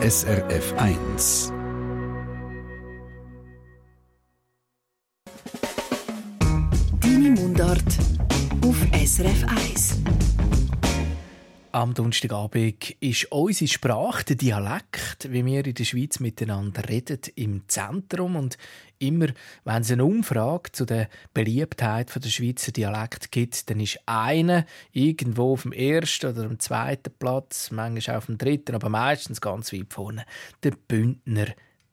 SRF 1. Deine Mundart auf SRF 1. Am Donnerstagabend ist unsere Sprache, der Dialekt, wie wir in der Schweiz miteinander reden, im Zentrum. Und immer, wenn es eine Umfrage zu der Beliebtheit der Schweizer Dialekt gibt, dann ist einer irgendwo auf dem ersten oder dem zweiten Platz, manchmal auch auf dem dritten, aber meistens ganz weit vorne, der Bündner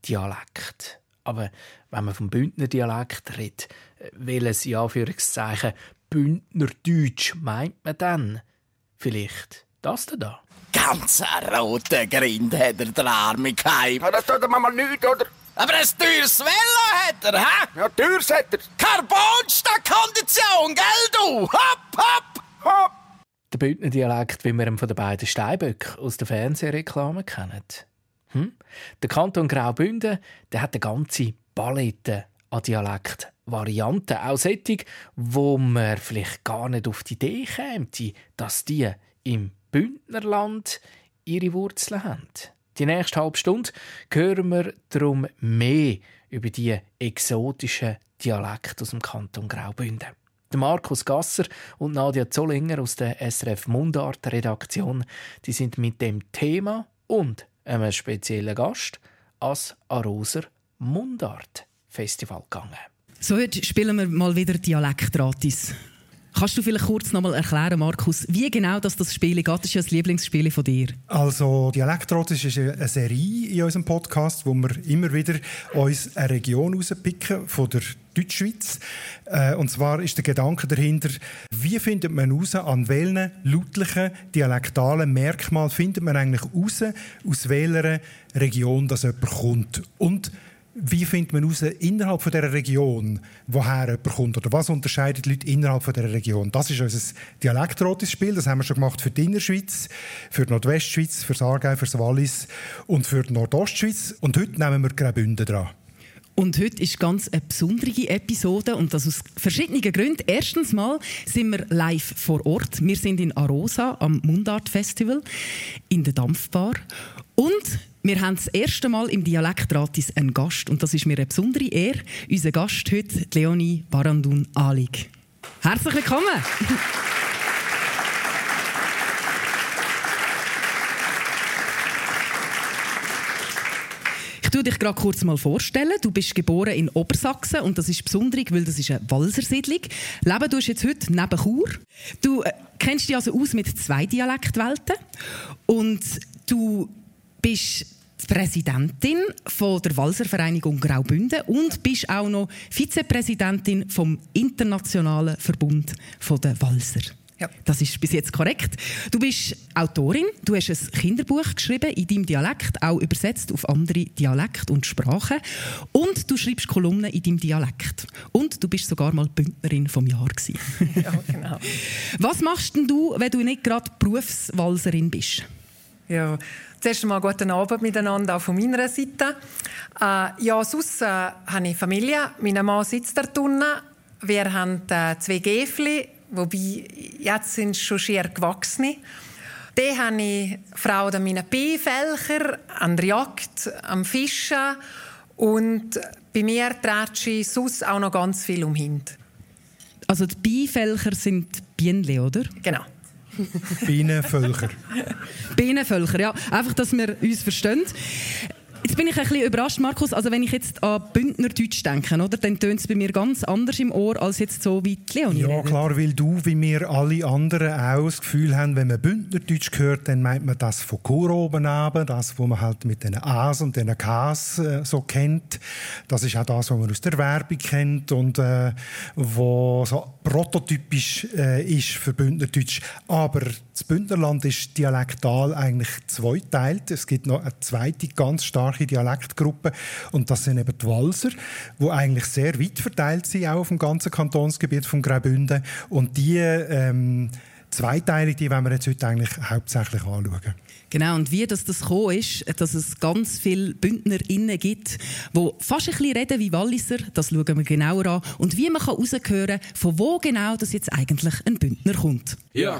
Dialekt. Aber wenn man vom Bündner Dialekt redet, welches ja Anführungszeichen Bündnerdeutsch meint man dann? Vielleicht das da? Ganz ein roter Grind hat er, der arme Kai. Ja, das tut ihm mal nichts, oder? Aber ein teures Velo hat er, hä? Ja, teures hat er. Carbon statt Kondition, gell du? Hopp, hopp, hopp. Der Bündner Dialekt, wie wir ihn von den beiden Steinböcken aus der Fernsehreklame kennen. Hm? Der Kanton Graubünden der hat eine ganze Palette an Dialektvarianten. Auch solche, wo man vielleicht gar nicht auf die Idee käme, dass die im Bündnerland ihre Wurzeln haben. Die nächste halbe Stunde hören wir darum mehr über die exotischen Dialekte aus dem Kanton Graubünden. Markus Gasser und Nadia Zollinger aus der SRF Mundart Redaktion, die sind mit dem Thema und einem speziellen Gast als Aroser Mundart Festival gegangen. So, heute spielen wir mal wieder Dialektratis. Kannst du vielleicht kurz noch mal erklären, Markus, wie genau das, das Spiel geht? Das ist ja das Lieblingsspiel von dir. Also Dialektrotis ist eine Serie in unserem Podcast, wo wir immer wieder uns eine Region rauspicken von der Deutschschweiz. Äh, und zwar ist der Gedanke dahinter, wie findet man heraus, an welchen lautlichen, dialektalen Merkmalen findet man eigentlich heraus, aus welcher Region das jemand kommt. Und wie findet man heraus, innerhalb von dieser Region, woher jemand kommt? Oder was unterscheidet Leute innerhalb von dieser Region? Das ist unser dialektrotisches Spiel. Das haben wir schon gemacht für die Innerschweiz, für die Nordwestschweiz, für das Aargau, für das Wallis und für die Nordostschweiz. Und heute nehmen wir Graubünden dran. Und heute ist ganz eine besondere Episode und das aus verschiedenen Gründen. Erstens mal sind wir live vor Ort. Wir sind in Arosa am Mundart Festival in der Dampfbar und wir haben das erste Mal im Dialektratis einen Gast und das ist mir eine besondere Ehre. Unser Gast heute, Leonie Barandun Alig. Herzlich willkommen! Ich tue dich gerade kurz mal vorstellen. Du bist geboren in Obersachsen und das ist besonders, weil das ist eine Walsersiedlung. Leben du jetzt heute neben Chur. Du äh, kennst dich also aus mit zwei Dialektwelten und du bist Präsidentin von der Walser Vereinigung Graubünden und bist auch noch Vizepräsidentin vom Internationalen Verbund der Walser. Ja. Das ist bis jetzt korrekt. Du bist Autorin, du hast ein Kinderbuch geschrieben in deinem Dialekt, auch übersetzt auf andere Dialekte und Sprachen. Und du schreibst Kolumnen in deinem Dialekt. Und du bist sogar mal Bündnerin vom Jahr gewesen. Ja, genau. Was machst denn du, wenn du nicht gerade Berufswalserin bist? Ja, zuerst einmal guten Abend miteinander, auch von meiner Seite. Äh, ja, sonst äh, habe ich Familie. Mein Mann sitzt da drinnen. Wir haben äh, zwei Gäfli, wobei jetzt sind schon schier gewachsene. Dann habe ich Frau an meinen Beifälcher, an der Jagd, am Fischen und bei mir dreht ich sonst auch noch ganz viel umhin. Also die Beifälcher sind Bienenli, oder? Genau. Bienenvölker. Bienenvölker, ja. Einfach, dass wir uns verstehen. Jetzt bin ich ein bisschen überrascht, Markus. Also wenn ich jetzt an Bündnerdeutsch denke, oder, dann tönt es bei mir ganz anders im Ohr als jetzt so wie Leonie. Ja, redet. klar, weil du, wie wir alle anderen auch das Gefühl haben, wenn man Bündnerdeutsch hört, dann meint man das von Chur oben runter, das, was man halt mit den A's und den K's äh, so kennt. Das ist auch das, was man aus der Werbung kennt und äh, was so prototypisch äh, ist für Bündnerdeutsch. Aber das Bündnerland ist dialektal eigentlich zweiteilt. Es gibt noch eine zweite ganz starke Dialektgruppe und das sind eben die Walser, die eigentlich sehr weit verteilt sind, auch auf dem ganzen Kantonsgebiet von Graubünden. Und die ähm, Zweiteilung, die wollen wir jetzt heute eigentlich hauptsächlich anschauen. Genau, und wie das, das gekommen ist, dass es ganz viele BündnerInnen gibt, die fast ein bisschen reden wie Walliser, das schauen wir genauer an. Und wie man herausgehören kann, von wo genau das jetzt eigentlich ein Bündner kommt. Ja.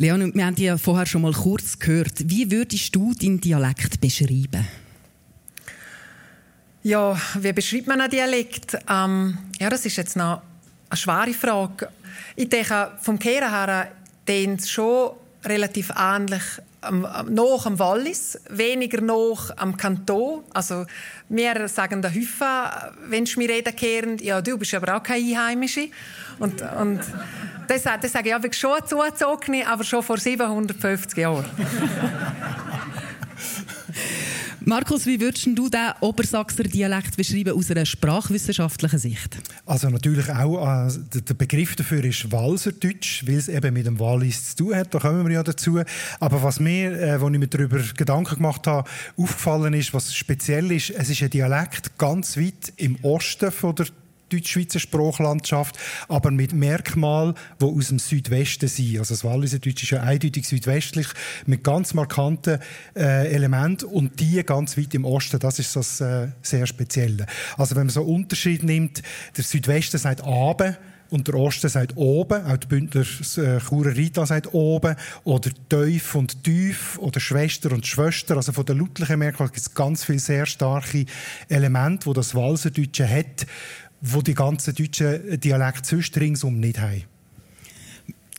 Leon, wir haben dich ja vorher schon mal kurz gehört. Wie würdest du deinen Dialekt beschreiben? Ja, wie beschreibt man einen Dialekt? Ähm, ja, das ist jetzt noch eine schwere Frage. Ich denke, vom Kehren her klingt es schon relativ ähnlich ähm, noch am Wallis, weniger noch am Kanton. Also wir sagen der Hüffa, wenn sie mir reden kehren, ja, du bist aber auch keine Einheimische. Und, und das, das sage ich aber schon zugezogene, aber schon vor 750 Jahren. Markus, wie würdest du den Obersachser Dialekt beschreiben aus einer sprachwissenschaftlichen Sicht? Also natürlich auch, äh, der Begriff dafür ist Walserdeutsch, weil es eben mit dem Wallis zu tun hat, da kommen wir ja dazu. Aber was mir, äh, als ich mir darüber Gedanken gemacht habe, aufgefallen ist, was speziell ist, es ist ein Dialekt ganz weit im Osten von der deutsch-schweizer Sprachlandschaft, aber mit Merkmalen, die aus dem Südwesten sind. Also das Walliser Deutsch ist ja eindeutig südwestlich, mit ganz markanten äh, Elementen und die ganz weit im Osten, das ist das äh, sehr Spezielle. Also wenn man so einen Unterschied nimmt, der Südwesten sagt «abe», und der Osten sagt oben, auch die Bündner äh, Churer Rita sagt oben, oder Teuf und Tief, oder Schwester und Schwester. Also von der lautlichen Merkmal gibt es ganz viele sehr starke Elemente, die das Walserdeutsche hat, wo die ganzen deutschen Dialekte sonst ringsum nicht haben.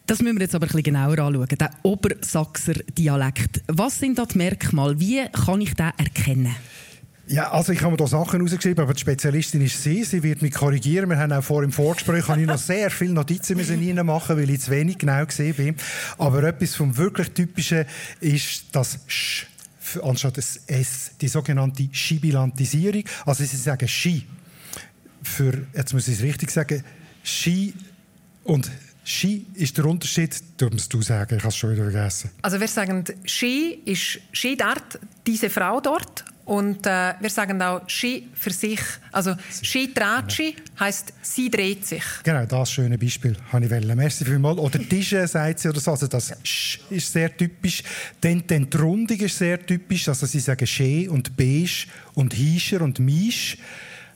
Das müssen wir jetzt aber ein bisschen genauer anschauen. Der Obersachser Dialekt. Was sind da die Merkmale? Wie kann ich den erkennen? Ja, also ich habe mir da Sachen rausgeschrieben, aber die Spezialistin ist sie. Sie wird mich korrigieren. Wir haben auch vor im Vorgespräch habe ich noch sehr viele Notizen müssen machen, weil ich zu wenig genau gesehen bin. Aber etwas vom wirklich Typischen ist das Sch anstatt das S, die sogenannte Schibilantisierung. Also sie sagen Ski für, jetzt muss ich es richtig sagen, Ski und Ski ist der Unterschied, dürfen du sagen, ich habe es schon wieder vergessen. Also wir sagen, Ski ist Ski dort, diese Frau dort. Und äh, wir sagen auch Ski für sich. Also Ski dreht sich, heisst sie dreht sich. Genau, das schöne Beispiel habe ich wollen. Merci vielmals. Oder Tische sagt sie oder so. Also das Sch ist sehr typisch. Dann, dann die Rundung ist sehr typisch. Also sie sagen Schee und Beige und Hischer und Misch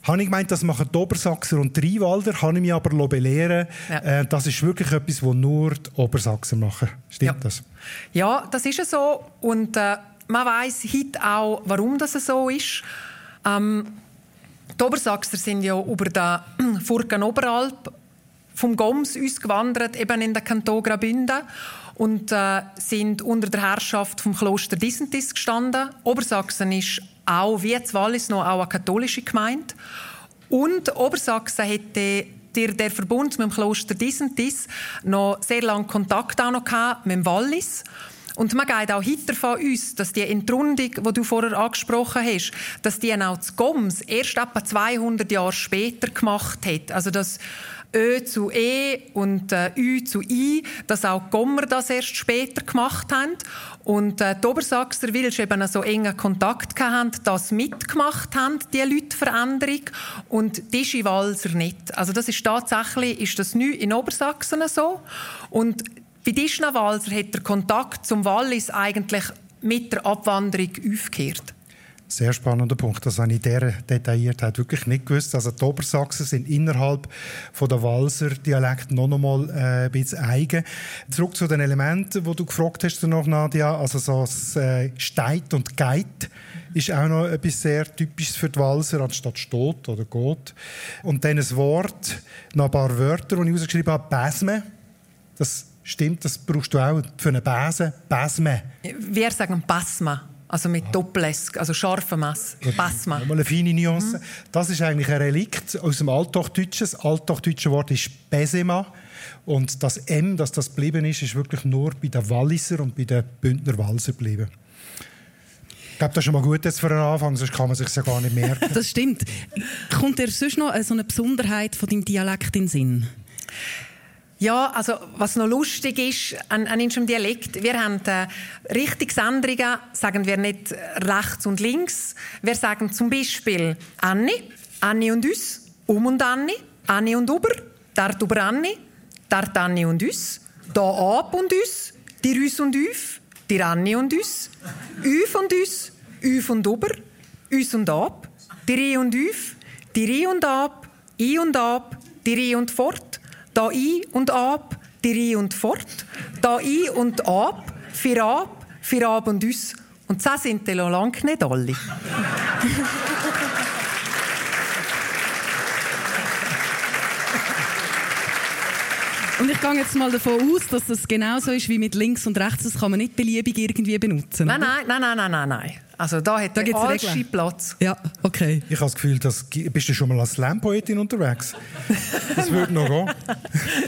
habe ich gemeint, das machen die Obersachser und die Rheinwalder, habe ich mich aber belehren ja. äh, Das ist wirklich etwas, was nur die Obersachser machen. Stimmt ja. das? Ja, das ist so. Und äh, man weiß heute auch, warum das so ist. Ähm, die Obersachser sind ja über den Furken Oberalp vom Goms ausgewandert, eben in den Kanton Graubünden und äh, sind unter der Herrschaft vom Kloster Disentis gestanden. Obersachsen ist auch wie das Wallis noch auch eine katholische Gemeinde. Und Obersachsen hätte der, der Verbund mit dem Kloster Disentis noch sehr lange Kontakt auch noch mit dem Wallis. Und man geht auch heute davon aus, dass die Entrundung, die du vorher angesprochen hast, dass die auch zu Goms erst etwa 200 Jahre später gemacht hat. Also dass Ö zu E und äh, Ü zu I, dass auch die Gommer das erst später gemacht haben. Und äh, die Obersachser, weil sie eben so engen Kontakt hatten, das mitgemacht haben, die Leutveränderung. Und die Schiwalser nicht. Also das ist tatsächlich, ist das nicht in Obersachsen so. Und bei Dischnawalser hat der Kontakt zum Wallis eigentlich mit der Abwanderung aufgehört. Sehr spannender Punkt. Das habe ich dieser Detailliertheit wirklich nicht gewusst. Also die Obersachsen sind innerhalb von der Walser Dialekt noch einmal äh, ein bisschen eigen. Zurück zu den Elementen, die du gefragt hast noch, Nadia. Also so das äh, Steit und Geit ist auch noch etwas sehr Typisches für die Walser, anstatt steht oder geht. Und dann ein Wort, noch ein paar Wörter, die ich rausgeschrieben habe. Bäsme. Das stimmt, das brauchst du auch für eine Bäse. Bäsme. Wir sagen Basma. Also mit Doppel-S, also scharfem Mess. Basma. Mal eine feine Nuance. Mhm. Das ist eigentlich ein Relikt aus dem Althochdeutschen. Das Althochdeutsche Wort ist Besema. Und das M, das das geblieben ist, ist wirklich nur bei den Walliser und bei den Bündner Walser geblieben. Ich glaube, das ist schon mal gut jetzt für einen Anfang, sonst kann man sich ja gar nicht merken. das stimmt. Kommt dir sonst noch so eine Besonderheit von deinem Dialekt in den Sinn? Ja, also was noch lustig ist an, an unserem Dialekt, wir haben äh, Richtungsänderungen, sagen wir nicht rechts und links. Wir sagen zum Beispiel Anni, Anni und uns, um und Anni, Anni und über, dort über Anni, dort Anni und uns, da ab und uns, die Rüs und Üf, die Anni und uns, Üf und uns, Üf und über, uns und ab, die Ri und Üf, die Ri und ab, I und ab, die Ri und fort, da I und ab, die Ri und fort, da I und ab, für ab, für ab und uns. Und das sind die lange nicht alle. Und ich gehe jetzt mal davon aus, dass das genauso ist wie mit links und rechts. Das kann man nicht beliebig irgendwie benutzen. Nein, nein, nein, nein, nein, nein, nein. Also da hat Da alles Regeln. Platz. Ja, okay. Ich habe das Gefühl, dass, bist du schon mal als Slam-Poetin unterwegs? Das würde noch gehen.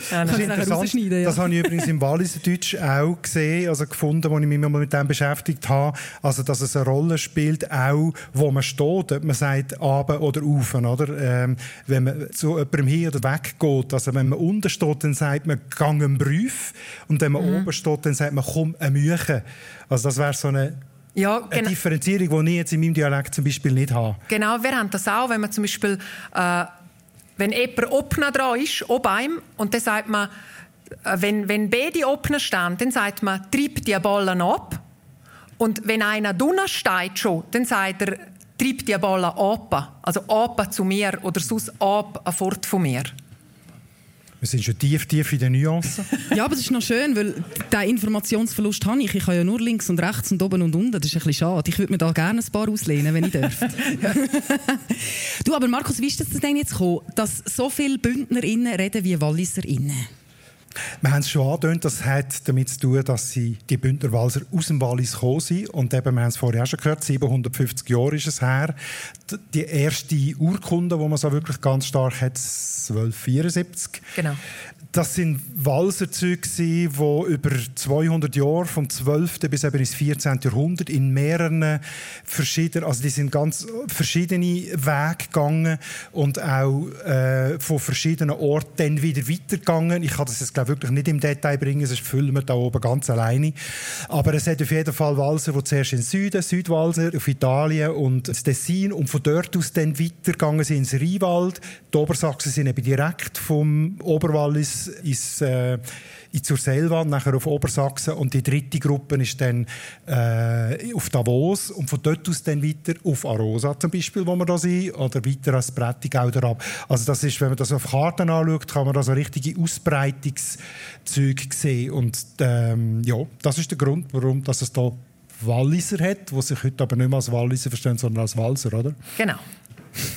Das ist interessant. ja. Das habe ich übrigens im Walliser Deutsch auch gesehen, also gefunden, als ich mich mal mit dem beschäftigt habe. Also, dass es eine Rolle spielt, auch wo man steht, ob man sagt «abe» oder «ufen», oder? Ähm, wenn man zu jemandem hin oder weg geht. Also, wenn man unten steht, dann sagt man «gang einen Brief» und wenn man Mhm. oben steht, dann sagt man «komm, ein Müche». Also, das wäre so eine, Ja, eine genau. Differenzierung, die ich jetzt in meinem Dialekt zum Beispiel nicht habe. Genau, wir haben das auch, wenn man zum Beispiel, äh, wenn jemand Opner dran ist, ob einem, und dann sagt man, äh, wenn, wenn beide Opner stehen, dann sagt man, treib die Ballen ab. Und wenn einer drunter steht schon, dann sagt er, treib die Ballen ab. Also ab zu mir oder sonst ab fort von mir. Wir sind schon tief, tief in den Nuancen. Ja, aber das ist noch schön, weil diesen Informationsverlust habe ich. Ich habe ja nur links und rechts und oben und unten. Das ist ein bisschen schade. Ich würde mir da gerne ein paar auslehnen, wenn ich dürfte. du, aber Markus, wie ist das denn jetzt gekommen, dass so viele BündnerInnen reden wie WalliserInnen? Wir haben es schon angedeutet, das hat damit zu tun, dass sie, die Bündner Walser aus dem Wallis gekommen sind. Und eben, wir haben es vorher auch schon gehört, 750 Jahre ist es her. Die erste Urkunde, die man so wirklich ganz stark hat, 1274. Genau. Das sind Walserzüge, die über 200 Jahre, vom 12. bis eben ins 14. Jahrhundert, in mehreren verschiedenen, also die sind ganz verschiedene Wege gegangen und auch äh, von verschiedenen Orten dann wieder weitergegangen. Ich kann das jetzt glaube wirklich nicht im Detail bringen, sonst füllen wir da oben ganz alleine. Aber es hat auf jeden Fall Walser, die zuerst in den Süden, Südwalser, auf Italien und das Tessin und von dort aus dann weitergegangen sind ins Rheinwald. Die Obersachsen sind eben direkt vom Oberwallis ins, äh, zur Selwand, nachher auf Obersachsen und die dritte Gruppe ist dann äh, auf Davos und von dort aus dann weiter auf Arosa zum Beispiel, wo wir da sind, oder weiter als Prättigau ab. Also das ist, wenn man das auf Karten anschaut, kann man da so richtige Ausbreitungszüge sehen und ähm, ja, das ist der Grund, warum dass es da Walliser hat, wo sich heute aber nicht mehr als Walliser verstehen, sondern als Walser, oder? Genau.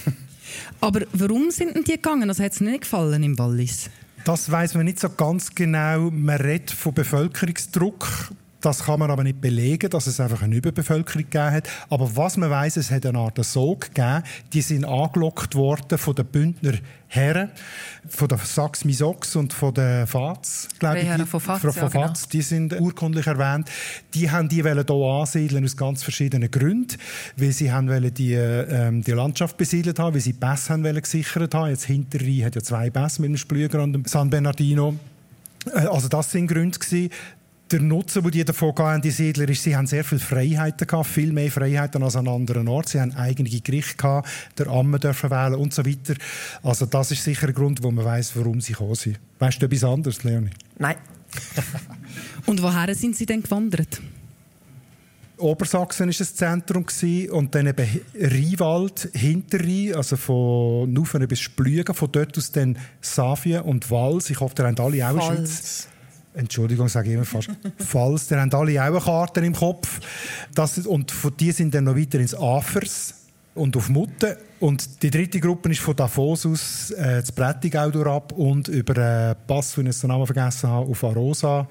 Aber warum sind denn die gegangen? Das hat es nicht gefallen im Wallis. Das weiß man nicht so ganz genau. Man redet von Bevölkerungsdruck. Das kann man aber nicht belegen, dass es einfach eine Überbevölkerung gegeben hat. Aber was man weiß, es hat eine Art Sog gegeben. Die sind angelockt worden von den Bündner Herren, von der Sachs Misox und von den Faz, glaube ich. Die- von Faz, von ja, genau. Faz, die sind urkundlich erwähnt. Die haben die wollen hier ansiedeln aus ganz verschiedenen Gründen, weil sie haben wollen die, ähm, die Landschaft besiedelt haben, weil sie Pässe haben wollen gesichert haben. Jetzt Hinterrhein hat ja zwei Pässe mit dem Splüger und dem San Bernardino. Äh, Also das sind Gründe gewesen. Der Nutzen, den die davon hatten, die Siedler, ist, sie haben sehr viele Freiheiten gehabt, viel mehr Freiheiten als an anderen Orten. Sie haben eigene Gerichte gehabt, der Amme dürfen wählen und so weiter. Also das ist sicher ein Grund, wo man weiß, warum sie gekommen sind. Weißt du etwas anderes, Leonie? Nein. Und woher sind sie denn gewandert? Obersachsen war das Zentrum gewesen, und dann eben Rheinwald, Hinterrhein, also von Nufen bis Splügen, von dort aus dann Savien und Wals. Ich hoffe, ihr habt alle auch eine Schweiz. Entschuldigung, sage ich immer fast. Falls, die haben alle auch eine Karte im Kopf. Das, und von die sind dann noch weiter ins Afers und auf Mutte. Und die dritte Gruppe ist von Davos aus äh, das Prättigau ab und über äh, Pass, wenn ich den Namen vergessen habe, auf Arosa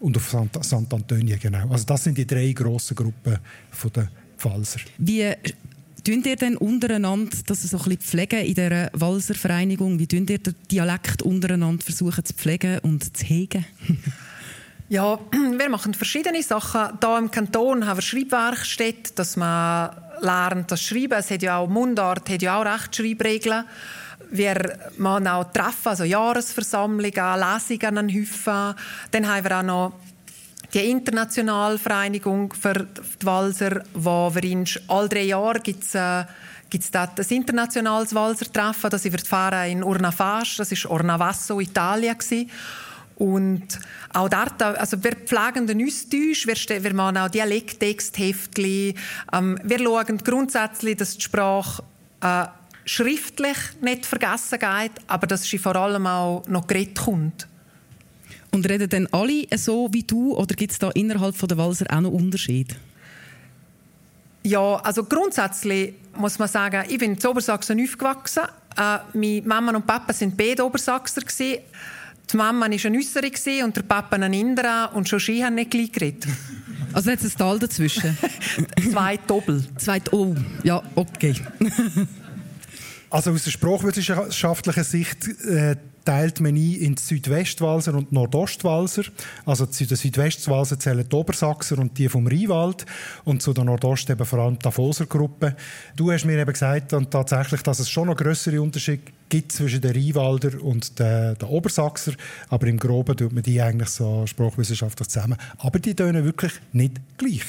und auf Sant- Sant'Antonio, genau. Also das sind die drei grossen Gruppen von der Pfalzer. Wie tun ihr denn untereinander das so ein pflegen in dieser Walser Vereinigung? Wie tun ihr den Dialekt untereinander versuchen zu pflegen und zu hegen? Ja, wir machen verschiedene Sachen. Hier im Kanton haben wir Schreibwerkstätte, dass man lernt, das Schreiben. Es hat ja auch Mundart, hat ja auch Rechtschreibregeln. wir machen auch Treffen, also Jahresversammlungen, Lesungen Häufen. Dann haben wir auch noch die internationale Vereinigung für die Walser, wo wir in all drei Jahre gibt's, äh, gibt's dort ein internationales Walser-Treffen. Das wird fahren in Urnafas, das ist Ornavasso, Italien gewesen. Und auch dort, also wir pflegen den Austausch, wir, wir machen auch Dialekttextheftchen. Ähm, wir schauen grundsätzlich, dass die Sprache äh, schriftlich nicht vergessen geht, aber dass sie vor allem auch noch geredet kommt. Und reden dann alle so wie du oder gibt es da innerhalb der Walser auch noch Unterschiede? Ja, also grundsätzlich muss man sagen, ich bin in Obersachsen aufgewachsen. Äh, meine Mama und Papa sind beide Obersachser. Gewesen. Die Mama war eine Nüsserin und der Papa ein Inderer und schon sie haben nicht gleich geredet. Also es ein Tal dazwischen? Zwei Doppel. Zwei, oh, ja, okay. Also aus der sprachwissenschaftlichen Sicht äh, teilt man ein in die Südwestwalser und Nordostwalser. Also zu den Südwestwalser zählen die Obersachser und die vom Rheinwald und zu der Nordost eben vor allem die Tafoser-Gruppe. Du hast mir eben gesagt, und tatsächlich, dass es schon noch größere Unterschiede gibt zwischen den Rheinwalder und den, den Obersachser, aber im Groben tut man die eigentlich so sprachwissenschaftlich zusammen. Aber die tönen wirklich nicht gleich.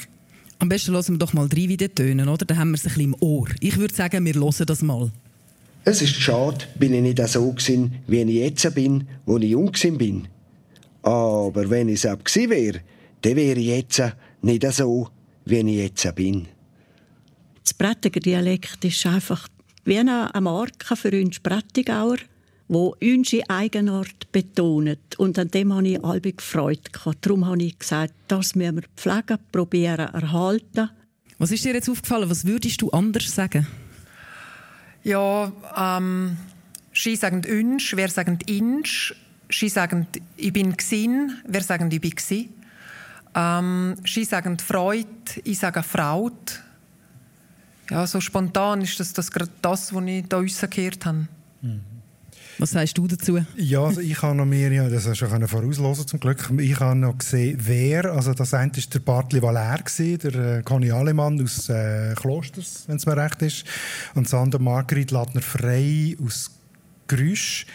Am besten hören wir doch mal drei wieder tönen, oder? Dann haben wir es ein bisschen im Ohr. Ich würde sagen, wir hören das mal. Es ist schade, bin ich nicht so gewesen, wie ich jetzt bin, wo ich jung bin. Aber wenn ich es auch gewesen wäre, dann wäre ich jetzt nicht so, wie ich jetzt bin. Das Prättiger Dialekt ist einfach wie eine Marke für uns Prättigauer, wo unsere Eigenart betont. Und an dem habe ich alle gefreut. Darum habe ich gesagt, das müssen wir pflegen, probieren, erhalten. Was ist dir jetzt aufgefallen? Was würdest du anders sagen? Ja, ähm, sie sagen «unsch», wir sagen «insch», sie sagen «ich bin gsin», wir sagen «ich bin gsi». Ähm, sie sagen «freut», ich sage «fraut». Ja, so spontan ist das, das gerade das, was ich da rausgehört habe. Mhm. Was sagst du dazu? Ja, also ich habe noch mehr, ja, das hast du schon vorauslosen zum Glück. Ich habe noch gesehen, wer, also das eine war der Bartli Valer, der äh, Conny Alemann aus äh, Klosters, wenn es mir recht ist, und das andere Margrit Ladner Frey aus Grüsch,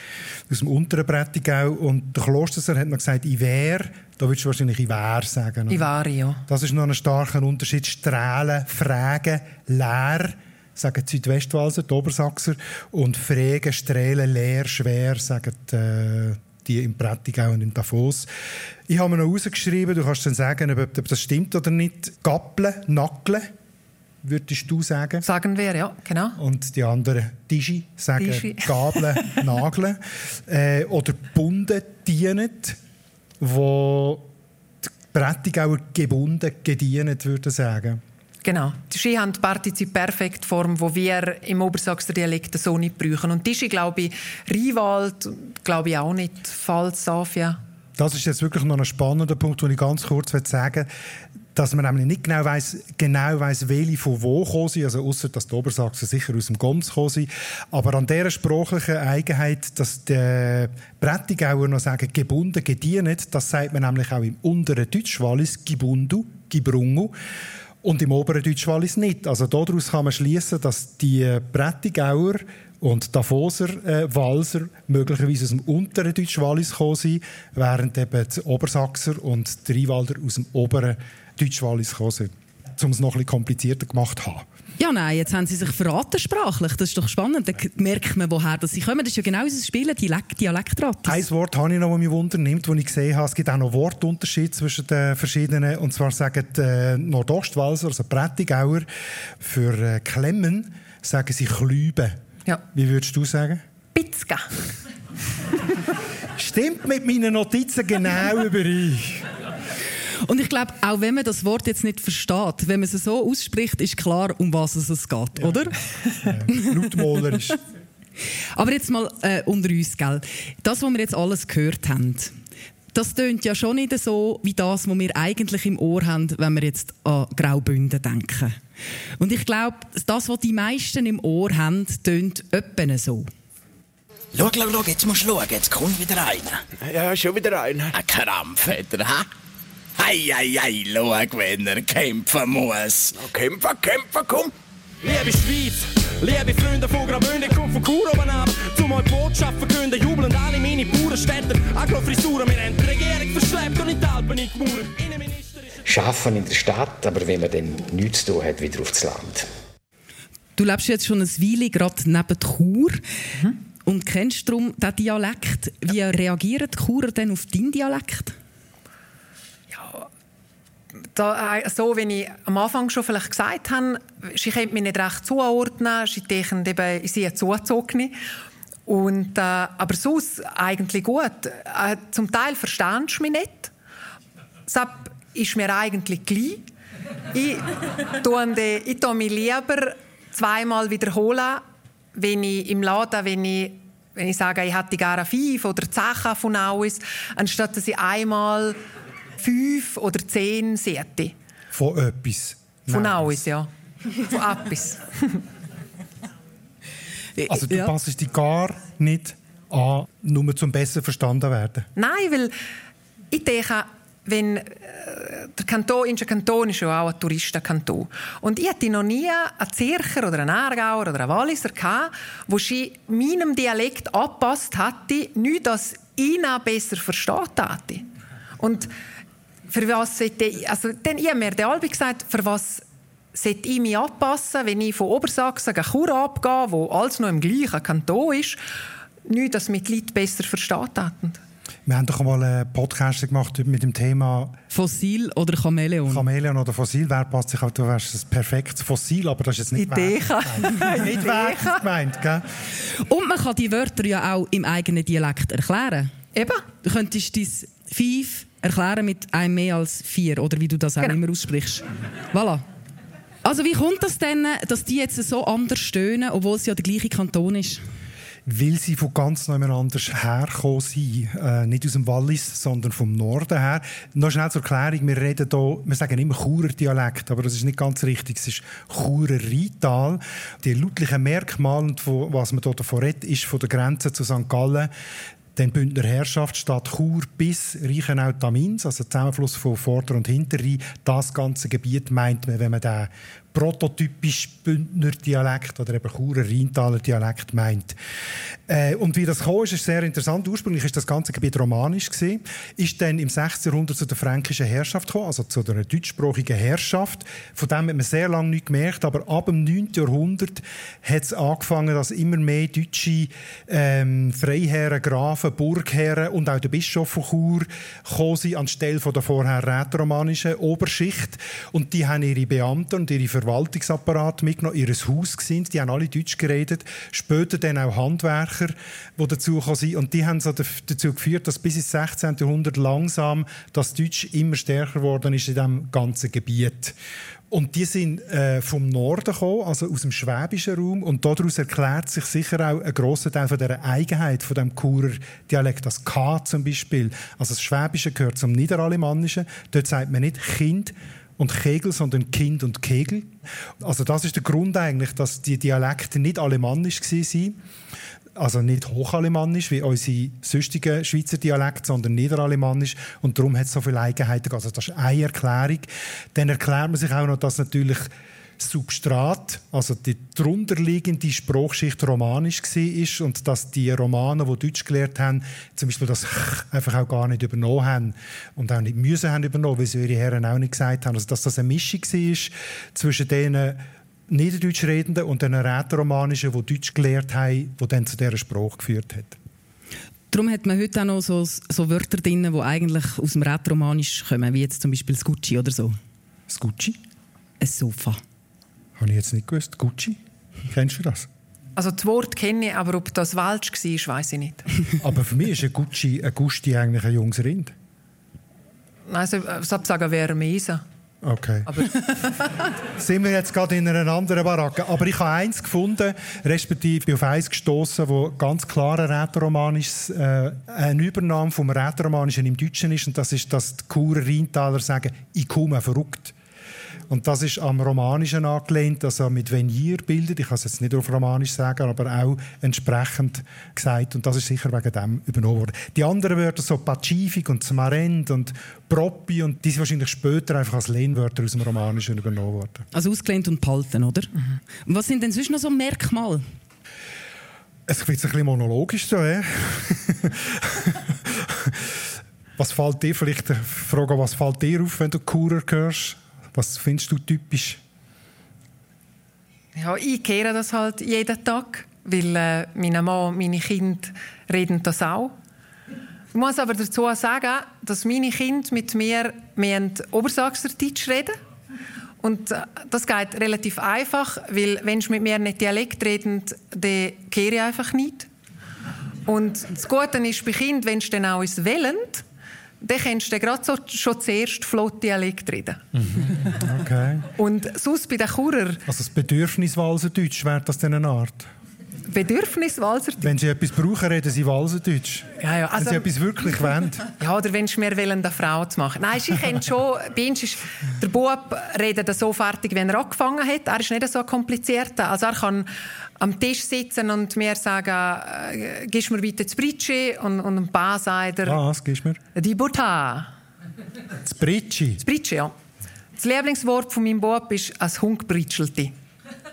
aus dem unteren Brettigau. Und der Klosterser hat noch gesagt, ich wäre, da würdest du wahrscheinlich ich wäre sagen. Ich wäre, ja. Das ist noch ein starker Unterschied. Strahlen, Fragen, leer sagen die Südwestwalser, die Obersachser. Und Fregen, Strehlen, leer, schwer, sagen die, äh, die im Prättigau und in Davos. Ich habe mir noch rausgeschrieben, du kannst dann sagen, ob, das stimmt oder nicht. Gappeln, Nackeln, würdest du sagen? Sagen wir, ja, genau. Und die anderen Tischi sagen Tischi. Gabeln, Nageln. Äh, oder Bunden dienen, wo die Prättigauer gebunden, gedient, würde sagen. Genau. Sie haben die Partizip-Perfekt-Form, die wir im Obersachser Dialekt so nicht brauchen. Und die ist, glaube ich, Riewald, glaube ich auch nicht, Pfalz, Safia. Das ist jetzt wirklich noch ein spannender Punkt, den ich ganz kurz sagen will dass man nämlich nicht genau weiß, genau weiss, welche von wo kommen sie, also außer dass die Obersachsen sicher aus dem Goms kommen sind. Aber an dieser sprachlichen Eigenheit, dass die Prättigauer noch sagen, gebunden, gedient, das sagt man nämlich auch im unteren Deutschwallis, gibundu, gibrungu. Und im oberen Deutschwallis nicht. Also daraus kann man schließen, dass die Prättigauer und Davoser äh, Walser möglicherweise aus dem unteren Deutschwallis gekommen sind, während eben die Obersachser und die Rheinwalder aus dem oberen Deutschwallis gekommen sind. Um es noch ein bisschen komplizierter gemacht zu haben. Ja, nein, jetzt haben sie sich verraten sprachlich. Das ist doch spannend. Da merkt man, woher das sie kommen. Das ist ja genau unser Spiel, Dialekt, Dialektratis. Ein Wort habe ich noch, das mich wundernimmt, das ich gesehen habe. Es gibt auch noch Wortunterschiede zwischen den verschiedenen. Und zwar sagen die äh, Nordostwalser, also Prättigauer, für äh, Klemmen sagen sie Klüben. Ja. Wie würdest du sagen? Pitzka. Stimmt mit meinen Notizen genau überein. Und ich glaube, auch wenn man das Wort jetzt nicht versteht, wenn man es so ausspricht, ist klar, um was es geht, ja. oder? Blutmolerisch. Aber jetzt mal äh, unter uns, gell? Das, was wir jetzt alles gehört haben, das tönt ja schon nicht so wie das, was wir eigentlich im Ohr haben, wenn wir jetzt an Graubünden denken. Und ich glaube, das, was die meisten im Ohr haben, tönt öppen so. Schau, schau, schau, jetzt musst du schauen, jetzt kommt wieder einer. Ja, schon wieder einer. Ein Krampfeder, hä? Hei, hei, hei, schau, wenn er kämpfen muss. Kämpfen, kämpfen, komm! Liebe Schweiz, liebe Freunde von Graubünden, komm von Chur oben ab, zum mal Botschaft verkünden, jubeln alle meine Bauernstädter. Agro-Frisuren, wir haben die Regierung verschleppt und in die Alpen eingemauert. Schaffen in der Stadt, aber wenn man dann nichts zu tun hat, wieder aufs Land. Du lebst jetzt schon ein Weile gerade neben Chur. Mhm. Und kennst darum diesen Dialekt? Wie reagieren die Churer denn auf deinen Dialekt? Da, äh, so wie ich am Anfang schon vielleicht gesagt habe, sie können mich nicht recht zuordnen, sie denken eben, ich sei Zuzogene. Und, äh, aber sonst eigentlich gut. Äh, zum Teil verstehst du mich nicht. Das ist mir eigentlich gleich. Ich tue, ich tue mich lieber zweimal wiederholen, wenn ich im Laden, wenn ich, wenn ich sage, ich hätte gerne fünf oder zehn von alles, anstatt dass ich einmal fünf oder zehn sehe. Von etwas? Von alles, ja. Von etwas. also du ja. passest dich gar nicht an, nur zum besser verstanden werden? Nein, weil ich denke, wenn äh, der Kanton, unser Kanton ist ja auch ein Touristenkanton. Und ich hatte noch nie einen Zürcher oder einen Aargauer oder einen Walliser gehabt, wo sie meinem Dialekt angepasst hatte, nicht, dass ich ihn besser versteht hatte. Und für was sollte ich, also dann, ich habe mir der Albi gesagt, für was sollte ich mich anpassen, wenn ich von Obersachsen nach Chur abgehe, wo alles noch im gleichen Kanton ist, nicht, dass mich die Leute besser verstehen hatten. Wir haben doch mal einen Podcast gemacht mit dem Thema Fossil oder Chamäleon. Chamäleon oder Fossil. Wer passt sich auf? Du wärst das perfekte Fossil, aber das ist jetzt nicht Idee. nicht gemeint, gell? Und man kann die Wörter ja auch im eigenen Dialekt erklären. Eben. Du könntest dein Fief erklären mit einem mehr als vier oder wie du das auch genau. immer aussprichst. Voilà. Also wie kommt das denn, dass die jetzt so anders stöhnen, obwohl es ja der gleiche Kanton ist? weil sie von ganz anders hergekommen sind. Äh, nicht aus dem Wallis, sondern vom Norden her. Noch schnell zur Erklärung. Wir reden hier, wir sagen immer Churer Dialekt, aber das ist nicht ganz richtig. Es ist Churer Rital. Die lautlichen Merkmale, was man hier davon redet, ist von der Grenze zu St. Gallen den Bündner Herrschaft Stadt Chur bis Reichenau-Tamins, also Zusammenfluss von Vorder- und Hinterrhein. Das ganze Gebiet meint man, wenn man den prototypisch Bündner Dialekt oder eben Churer Rheintaler Dialekt meint. Äh, und wie das kam, ist, ist sehr interessant. Ursprünglich ist das ganze Gebiet romanisch gewesen, ist dann im 16. Jahrhundert zu der fränkischen Herrschaft gekommen, also zu der deutschsprachigen Herrschaft. Von dem hat man sehr lange nicht gemerkt, aber ab dem 9. Jahrhundert hat es angefangen, dass immer mehr deutsche ähm, Freiherren, Grafen, Burgherren und auch der Bischof von Chur gekommen sind anstelle von der vorher rätoromanischen Oberschicht und die haben ihre Beamten und ihre Verwaltungsapparat mitgenommen, ihr Haus sind. Die haben alle Deutsch geredet. Später dann auch Handwerker, die dazu sind. Und die haben so dazu geführt, dass bis ins 16. Jahrhundert langsam das Deutsch immer stärker geworden ist in diesem ganzen Gebiet. Und die sind äh, vom Norden gekommen, also aus dem schwäbischen Raum. Und daraus erklärt sich sicher auch ein grosser Teil von dieser Eigenheit von dem Churer Dialekt. Das K zum Beispiel. Also das Schwäbische gehört zum Niederalemannischen. Dort sagt man nicht Kind, und Kegel, sondern Kind und Kegel. Also das ist der Grund eigentlich, dass die Dialekte nicht alemannisch waren. Also nicht hochalemannisch wie unsere sonstigen Schweizer Dialekte, sondern niederalemannisch. Und darum hat es so viele Eigenheiten. Also das ist eine Erklärung. Dann erklärt man sich auch noch, dass natürlich Substrat, also die darunterliegende Sprachschicht romanisch war und dass die Romanen, die Deutsch gelernt haben, zum Beispiel das einfach auch gar nicht übernommen haben und auch nicht müssen haben übernommen, weil sie ihre Herren auch nicht gesagt haben. Also dass das eine Mischung war zwischen denen Niederdeutsch redenden und den Rätoromanischen, die Deutsch gelernt haben, die dann zu dieser Sprache geführt hat. Darum hat man heute auch noch so, so Wörter drin, die eigentlich aus dem Rätoromanisch kommen, wie jetzt zum Beispiel Scucci oder so. Scucci? Ein Sofa. Habe ich jetzt nicht gewusst. Gucci? Kennst du das? Also das Wort kenne ich, aber ob das falsch war, weiß ich nicht. aber für mich ist ein Gucci, ein Gusti eigentlich ein junges Rind. Also, ich sagen wäre Mesa. Okay. Aber sind wir jetzt gerade in einer anderen Baracke. Aber ich habe eins gefunden, respektive bin auf eins gestoßen, wo ganz klar ein Rätoromanisch, äh, eine Übernahme vom Rätoromanischen im Deutschen ist, und das ist, dass die Churer Rheintaler sagen, ich komme verrückt. Und das ist am Romanischen angelehnt, also mit Venier bildet. Ich kann es jetzt nicht auf Romanisch sagen, aber auch entsprechend gesagt. Und das ist sicher wegen dem übernommen worden. Die anderen Wörter, so Pacifik und Smarend und Proppi, und die sind wahrscheinlich später einfach als Lehnwörter aus dem Romanischen übernommen worden. Also ausgelehnt und behalten, oder? Mhm. Und was sind denn sonst noch so Merkmale? Es wird ein bisschen monologisch so, eh? was fällt dir vielleicht, Frage, was fällt dir auf, wenn du Kurer hörst? Was findest du typisch? Ja, ich kehre das halt jeden Tag, weil äh, meine Mann, meine Kinder reden das auch. Ich muss aber dazu sagen, dass meine Kinder mit mir, wir Obersachserdeutsch reden. Und äh, das geht relativ einfach, weil wenn sie mit mir nicht Dialekt reden, dann kehre ich einfach nicht. Und das Gute ist bei Kindern, wenn sie dann auch ins wählen, dann kannst du gerade so schon zuerst flott Dialekt reden. Okay. Und sonst bei den Churer... Also das Bedürfnis Walserdeutsch, wäre das denn eine Art? Bedürfnis Walserdeutsch? Wenn sie etwas brauchen, reden sie Walserdeutsch. Ja, ja, also, wenn sie etwas wirklich wollen. Ja, oder wenn sie mehr wollen, eine Frau zu machen. Nein, ich kenne schon, bei uns ist der Bub redet so fertig, wenn er angefangen hat. Er ist nicht so kompliziert. Also er kann am Tisch sitzen und mir sagen, äh, gibst mir bitte das Britschi? Und, und ein paar sagt er... Was, gibst mir? Die Butter. Das Britschi? Das Britschi, ja. Das Lieblingswort von meinem Bub ist ein Hungbritschelte.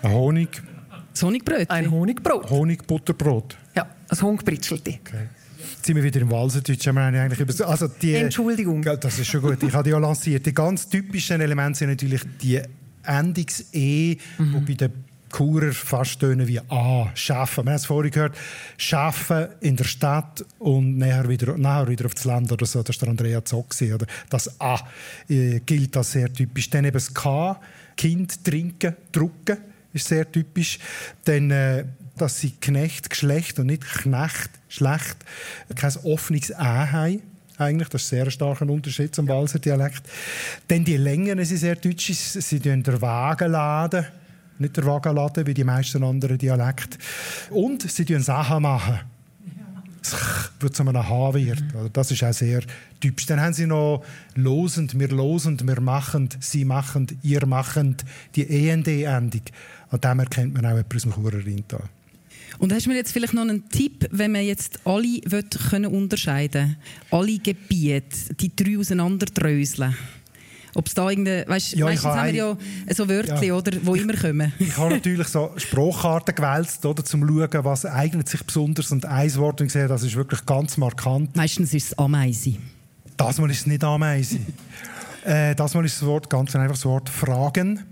Ein Honig... Das Honigbrot? Ein Honigbrot. Honigbutterbrot. Ja, ein Hungbritschelte. Okay. Jetzt sind wir wieder im Walserdeutsch. Haben wir eigentlich über, also die, Entschuldigung. Das ist schon gut. Ich habe die ja lanciert. Die ganz typischen Elemente sind natürlich die Endungs-E, mhm. die bei den Churer fast tönen wie A, schaffen. Wir haben es vorhin gehört, schaffen in der Stadt und nachher wieder, nachher wieder auf das Land oder so. Das war der Andrea Zock. Oder das A äh, gilt als sehr typisch. Dann eben das K, Kind, trinken, drucken ist sehr typisch. Dann, äh, dass sie Knecht, Geschlecht und nicht Knecht, schlecht, kein offenes A haben. Eigentlich, das ist ein sehr starker Unterschied zum Walser Dialekt. Dann die Längen sind sehr deutsch. Sie den Wagen laden, nicht der Wagen laden, wie die meisten anderen Dialekte. Und sie machen Sachen machen. Wird zu einem H wird. Das ist auch sehr typisch. Dann haben sie noch losend, wir losend, wir machend, sie machend, ihr machend, die END-Endung. An dem erkennt man auch etwas aus dem. Und hast du mir jetzt vielleicht noch einen Tipp, wenn man jetzt alle können unterscheiden alle Gebiete, die drei auseinanderdröseln? Ob es da irgendeine, weißt, ja, meistens haben wir ja so Wörter, ja. oder, wo immer kommen. ich habe natürlich so Sprachkarten gewählt, oder, zum schauen, was eignet sich besonders. Und ein Wort, ich sehe, das ist wirklich ganz markant. Meistens ist es Ameise. Das mal ist es nicht Ameise. äh, das mal ist das Wort, ganz einfach das Wort Fragen.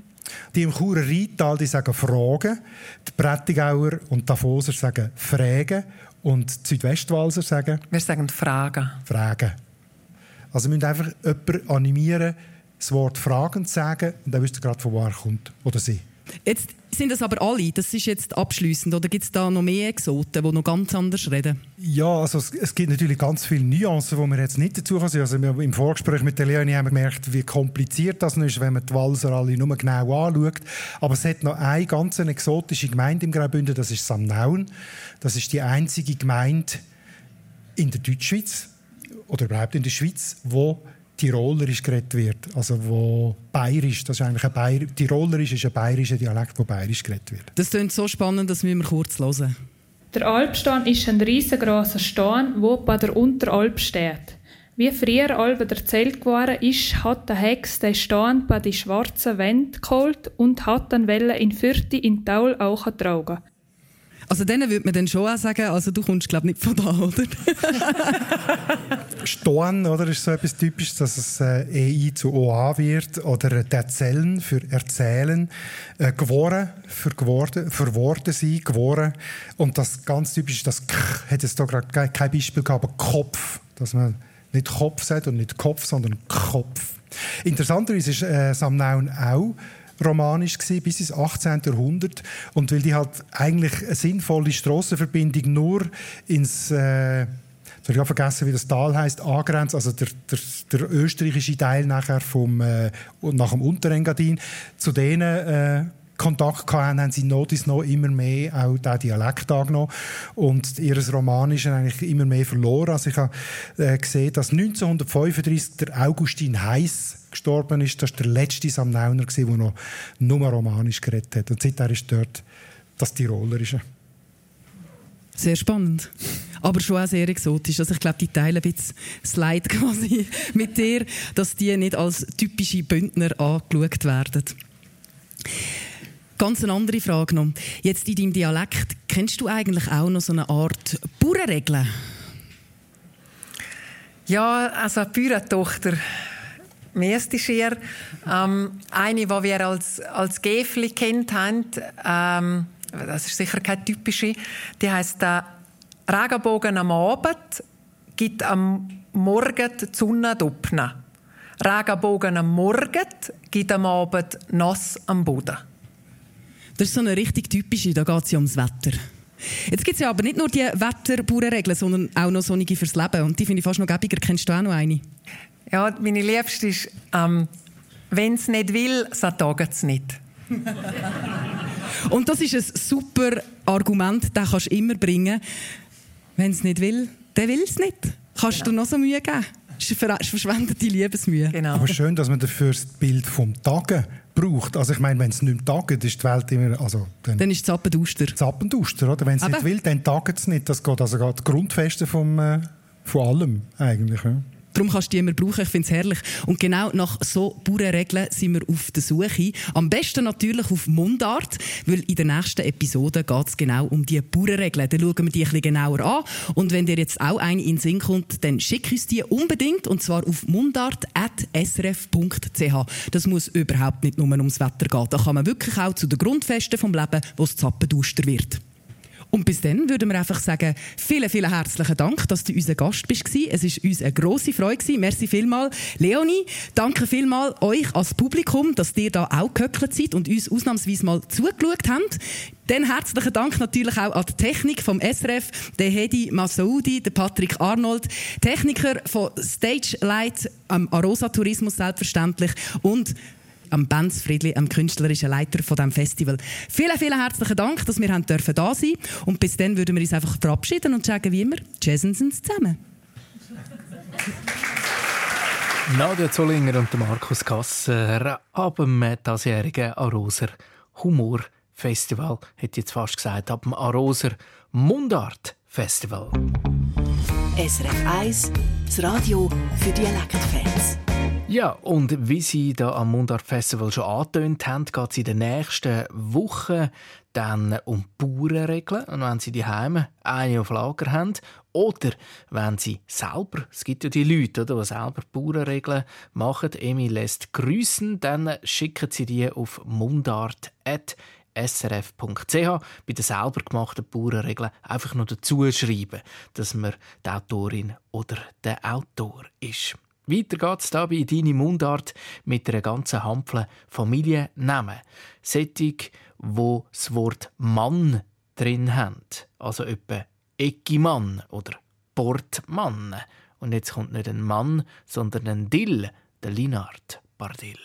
Die im Churer Rheintal, die sagen Fragen. Die Prättigauer und Davoser sagen Fragen. Und die Südwestwalser sagen... Wir sagen Fragen. Fragen. Also wir müssen einfach jemanden animieren, das Wort Fragen zu sagen und dann wisst ihr gerade, von wo er kommt oder sie. Jetzt sind das aber alle, das ist jetzt abschließend oder gibt es da noch mehr Exoten, die noch ganz anders reden? Ja, also es, es gibt natürlich ganz viele Nuancen, die wir jetzt nicht dazu kommen. Also im Vorgespräch mit der Leonie haben wir gemerkt, wie kompliziert das ist, wenn man die Walser alle nur genau anschaut. Aber es hat noch eine ganz exotische Gemeinde im Graubünden, das ist Samnaun. Das ist die einzige Gemeinde in der Deutschschweiz oder überhaupt in der Schweiz, wo Tirolerisch geredet wird, also wo Bayerisch, das ist eigentlich ein Bayer, Tirolerisch ist ein bayerischer Dialekt, wo Bayerisch geredet wird. Das klingt so spannend, dass wir kurz hören. Der Alpstein ist ein riesengroßer Stein, wo bei der Unteralp steht. Wie früher Alben erzählt geworden ist, hat der Hex den Stein bei die schwarzen Wände geholt und hat dann Welle in Fürti in Taul auch getragen. Also denen würde man dann schon auch sagen, also du kommst glaube nicht von da, oder? Stoan, oder, ist so etwas Typisches, dass es äh, EI zu OA wird oder äh, erzählen für erzählen, äh, geworen für geworden, für sein, geworen und das ganz typisch das K hat es da gerade kein Beispiel gehabt, aber Kopf, dass man nicht Kopf sagt und nicht Kopf, sondern Kopf. Interessanterweise ist äh, Samnaun auch romanisch gewesen, bis ins 18. Jahrhundert und weil die halt eigentlich eine sinnvolle Strassenverbindung nur ins äh, ich habe vergessen, wie das Tal heißt, angrenzt, also der, der, der, österreichische Teil nachher vom, äh, nach dem Unterengadin. Zu denen äh, Kontakt hatten, haben sie Notis noch immer mehr auch diesen Dialekt angenommen und ihr Romanisch eigentlich immer mehr verloren. Also ich habe äh, gesehen, dass 1935 der Augustin Heiss gestorben ist. Das war der letzte Samnauner, der noch nur Romanisch geredet hat. Und seitdem ist dort das Tirolerische. Sehr spannend. Aber schon auch sehr exotisch. Also ich glaube, die teilen ein bisschen Leid quasi mit dir, dass die nicht als typische Bündner angeschaut werden. Ganz eine andere Frage noch. Jetzt in deinem Dialekt, kennst du eigentlich auch noch so eine Art Bauernregeln? Ja, also Bauerntochter. Meist ist eher ähm, eine, die wir als, als Gefli kennt haben. Ähm, das ist sicher keine typische. Die heisst äh, Regenbogen am Abend gibt am Morgen die Sonne doppnen. Regenbogen am Morgen gibt am Abend nass am Boden. Das ist so eine richtig typische, da geht es ja ums Wetter. Jetzt gibt es ja aber nicht nur die Wetterbauernregeln, sondern auch noch sonnige fürs Leben. Und die finde ich fast noch gäbiger. Kennst du auch noch eine? Ja, meine Liebste ist, ähm, wenn es nicht will, so taget es nicht. Und das ist ein super Argument, das kannst du immer bringen. Wenn es nicht will, dann will es nicht. Kannst genau. du noch so Mühe geben? Das ist verschwendete Liebesmühe. Genau. Aber schön, dass man dafür das Bild vom Tagen braucht. Also ich meine, wenn es nicht mehr taget, ist die Welt immer... Also, dann, dann ist es Zappenduster. Zappenduster, oder? Wenn es nicht will, dann taget es nicht. Das geht also gerade Grundfeste vom, äh, von allem eigentlich. Ja. Darum kannst du die immer brauchen, ich finde es herrlich. Und genau nach so Bauernregeln sind wir auf der Suche. Am besten natürlich auf Mundart, weil in der nächsten Episode geht es genau um die Bauernregeln. Dann schauen wir die ein bisschen genauer an. Und wenn dir jetzt auch eine in den Sinn kommt, dann schick uns die unbedingt, und zwar auf mundart.srf.ch. Das muss überhaupt nicht nur ums Wetter gehen. Da kann man wirklich auch zu den Grundfesten vom Leben, wo es zappenduster wird. Und bis dann würden wir einfach sagen, vielen, vielen herzlichen Dank, dass du unser Gast bist. Es war uns eine grosse Freude. Merci vielmals. Leonie, danke vielmals euch als Publikum, dass ihr da auch gehöckelt seid und uns ausnahmsweise mal zugeschaut habt. Dann herzlichen Dank natürlich auch an die Technik vom SRF, der Hedi Masoudi, der Patrick Arnold, Techniker von Stage Light, am Arosa Tourismus selbstverständlich und am Benz Friedli, am künstlerischen Leiter von dem Festival. Vielen, vielen herzlichen Dank, dass wir haben dürfen da sein und bis dann würden wir uns einfach verabschieden und sagen wie immer, Tschüssensens zusammen. Nadja Zollinger und Markus Kasser ab dem diesjährigen Aroser Humor Festival, hätte ich jetzt fast gesagt, ab dem Aroser Mundart Festival. SRF 1, das Radio für Dialektfans. Ja, und wie Sie da am Mundart Festival schon angetönt haben, geht es in den nächsten Wochen dann um Bauernregeln. Und wenn Sie die Heime eine auf Lager haben, oder wenn Sie selber, es gibt ja die Leute, oder, die selber Bauernregeln machen, Emi lässt grüßen, dann schicken Sie die auf mundart@ srf.ch bei den selber gemachten Bauernregeln einfach nur dazu schreiben, dass man die Autorin oder der Autor ist. Weiter geht es hier bei «Deine Mundart» mit einer ganzen Hampfle Familiennamen. Sättig, wo das Wort «Mann» drin haben. Also etwa «Eckimann» oder «Portmann». Und jetzt kommt nicht ein Mann, sondern ein Dill, der Linard Bardil.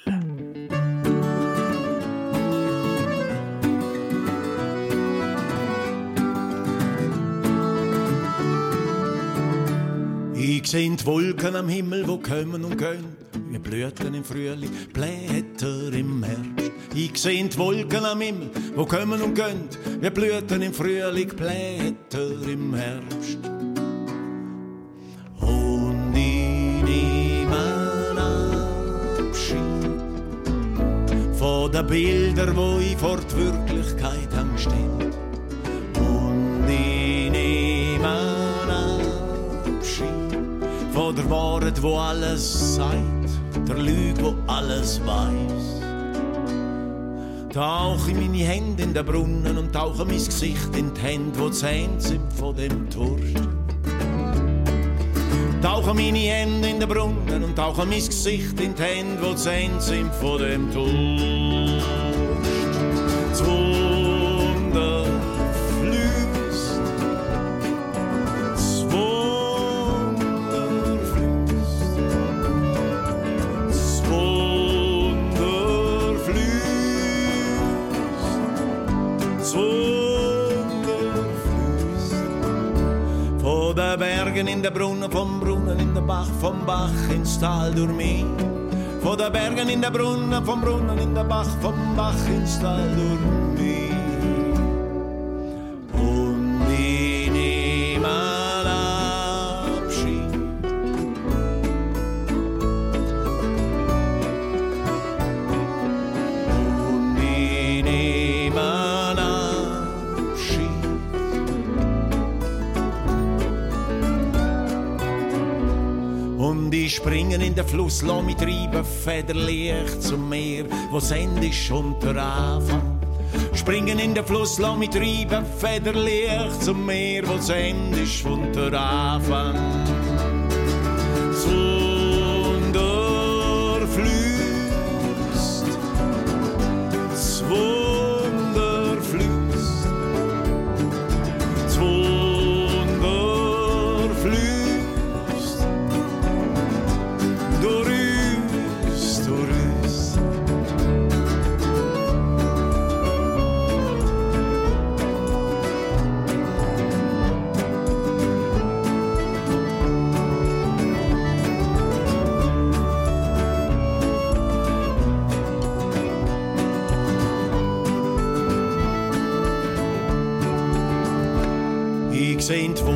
Ich seh Wolken am Himmel, wo kommen und gehen, wie Blüten im Frühling, Blätter im Herbst. Ich seh Wolken am Himmel, wo kommen und gehen, wie Blüten im Frühling, Blätter im Herbst. Und ich nehme Abschied von den Bildern, wo ich vor der Wirklichkeit am stehen. Der Wahrheit, wo alles sagt, der Lüge, wo alles weiß. Tauche meine Hände in den Brunnen und tauche mein Gesicht in die Hände, wo zehn sind von dem Durst. Tauche meine Hände in den Brunnen und tauche mein Gesicht in die Hände, wo zehn sind von dem Durst. Bach ins Tal durch mich. Von der Bergen in der Brunnen, vom Brunnen in der Bach, vom Bach ins Tal durch mich. Fluss, lass mich treiben, Federlicht zum Meer, wo's Ende ist und der Anfang. Springen in den Fluss, lass mich treiben, Federlicht zum Meer, wo's Ende ist und der Anfang.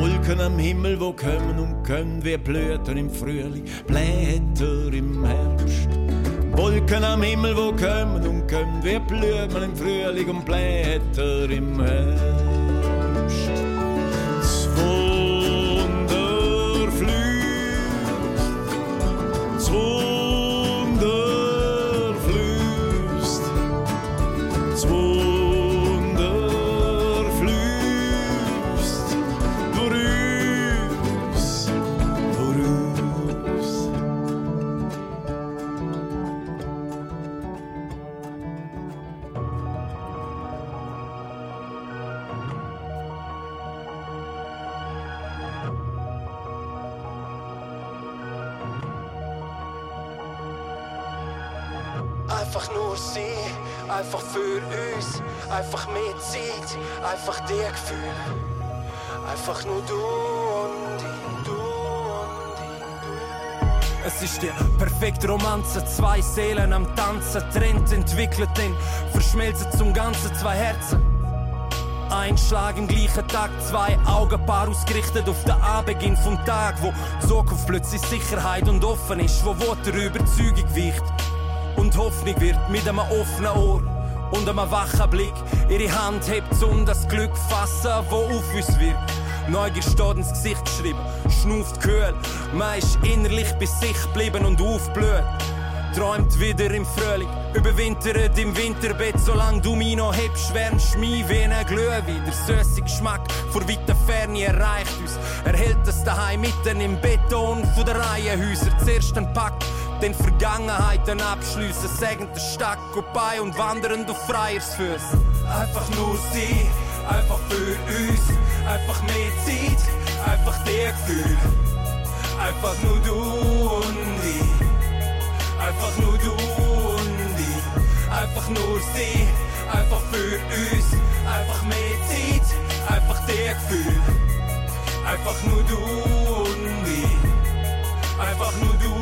Wolken am Himmel, wo kommen und gehen wie Blüten im Frühling, Blätter im Herbst. Wolken am Himmel, wo kommen und gehen wie Blumen im Frühling und Blätter im Herbst. Einfach die Gefühle. Einfach nur du und ich, du und ich. Es ist die perfekte Romanze, zwei Seelen am Tanzen, Trend entwickelt den, verschmelzen zum Ganzen zwei Herzen. Ein Schlag im gleichen Tag, zwei Augenpaar ausgerichtet auf den Anbeginn vom Tag, wo Zukunft plötzlich Sicherheit und offen ist, wo Worte Überzeugung weicht und Hoffnung wird mit einem offenen Ohr und einem wachen Blick. Ihre Hand hebt um das Glück fassen, wo auf uns wirkt. Neugier steht ins Gesicht geschrieben, schnuft kühl, man ist innerlich bei sich geblieben und aufblüht. Träumt wieder im Frühling, überwintert im Winterbett, solange du mich noch hebst, wärmst mich wie ein Glühwein. Der süße Geschmack vor weiter Ferne erreicht uns, erhält es daheim mitten im Beton von der Reihenhäuser. Zuerst ein Pakt, den Vergangenheiten abschliessen, sagen der Stadt Goodbye und wandern auf Freiersfüß. Einfach nur sie, einfach für uns, einfach mehr Zeit, einfach der Gefühl. Einfach nur du einfach nur du und ich, einfach nur sie, einfach für uns, einfach mehr Zeit, einfach der Gefühl. Einfach nur du und ich, einfach nur du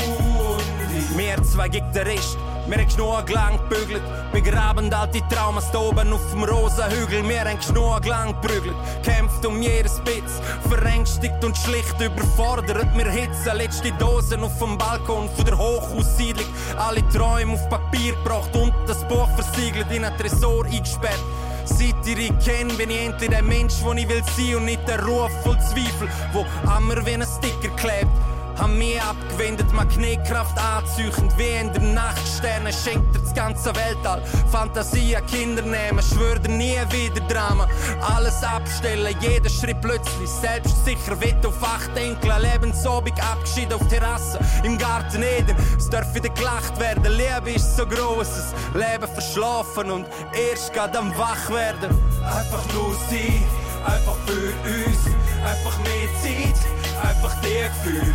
und ich. Wir zwei gegen den Rest. Wir haben genug gebügelt, begraben alte Traumas da oben auf dem rosa Hügel. Wir haben genug lang geprügelt, kämpft um jedes Spitz, verängstigt und schlicht überfordert. Wir hitzen letzte Dosen auf dem Balkon von der Hochhaussiedlung. Alle Träume auf Papier gebracht und das Buch versiegelt in ein Tresor eingesperrt. Seit ihr ich kenn, bin ich endlich der Mensch, wo ich will sein und nicht der Ruf voll Zweifel, wo mir wie ein Sticker klebt. Hab mich abgewendet, Magnetkraft anzeichend wie in der Nacht. Sterne schenkt dir das ganze Weltall. Fantasie an Kinder nehmen, schwör dir nie wieder Drama. Alles abstellen, jeder Schritt plötzlich selbstsicher. Wett auf acht Enkel, Lebensabend Abschied auf Terrasse im Garten Eden. Es darf wieder gelacht werden, Liebe ist so groß, das Leben verschlafen und erst grad am wach werden. Einfach nur sie, einfach für uns, einfach mehr Zeit, einfach der Gefühl.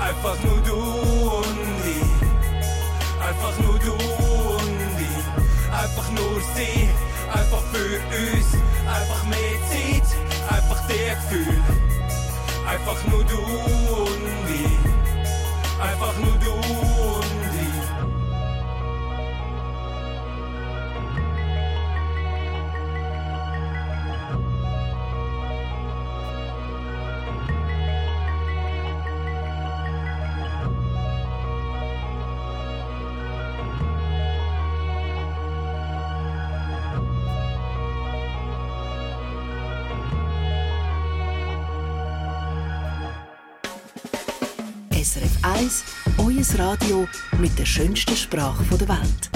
Einfach nur du und ich. Einfach nur du und ich. Einfach nur sie. Einfach für uns. Einfach mehr Zeit. Einfach der Gefühl. Einfach nur du und ich. Einfach nur du 1, euer Radio mit der schönsten Sprache der Welt.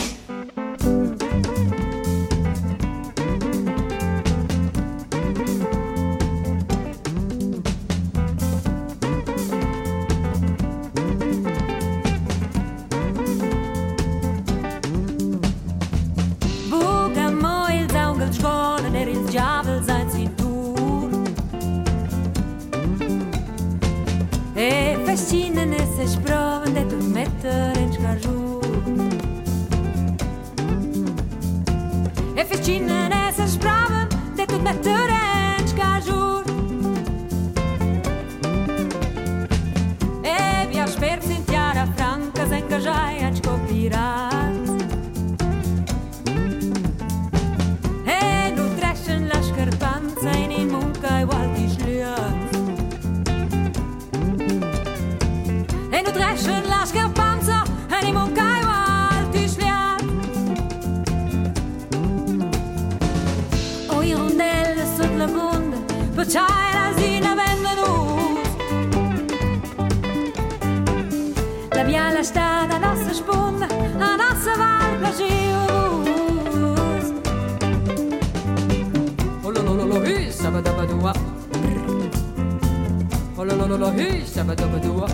la la hey, shabba dabba dua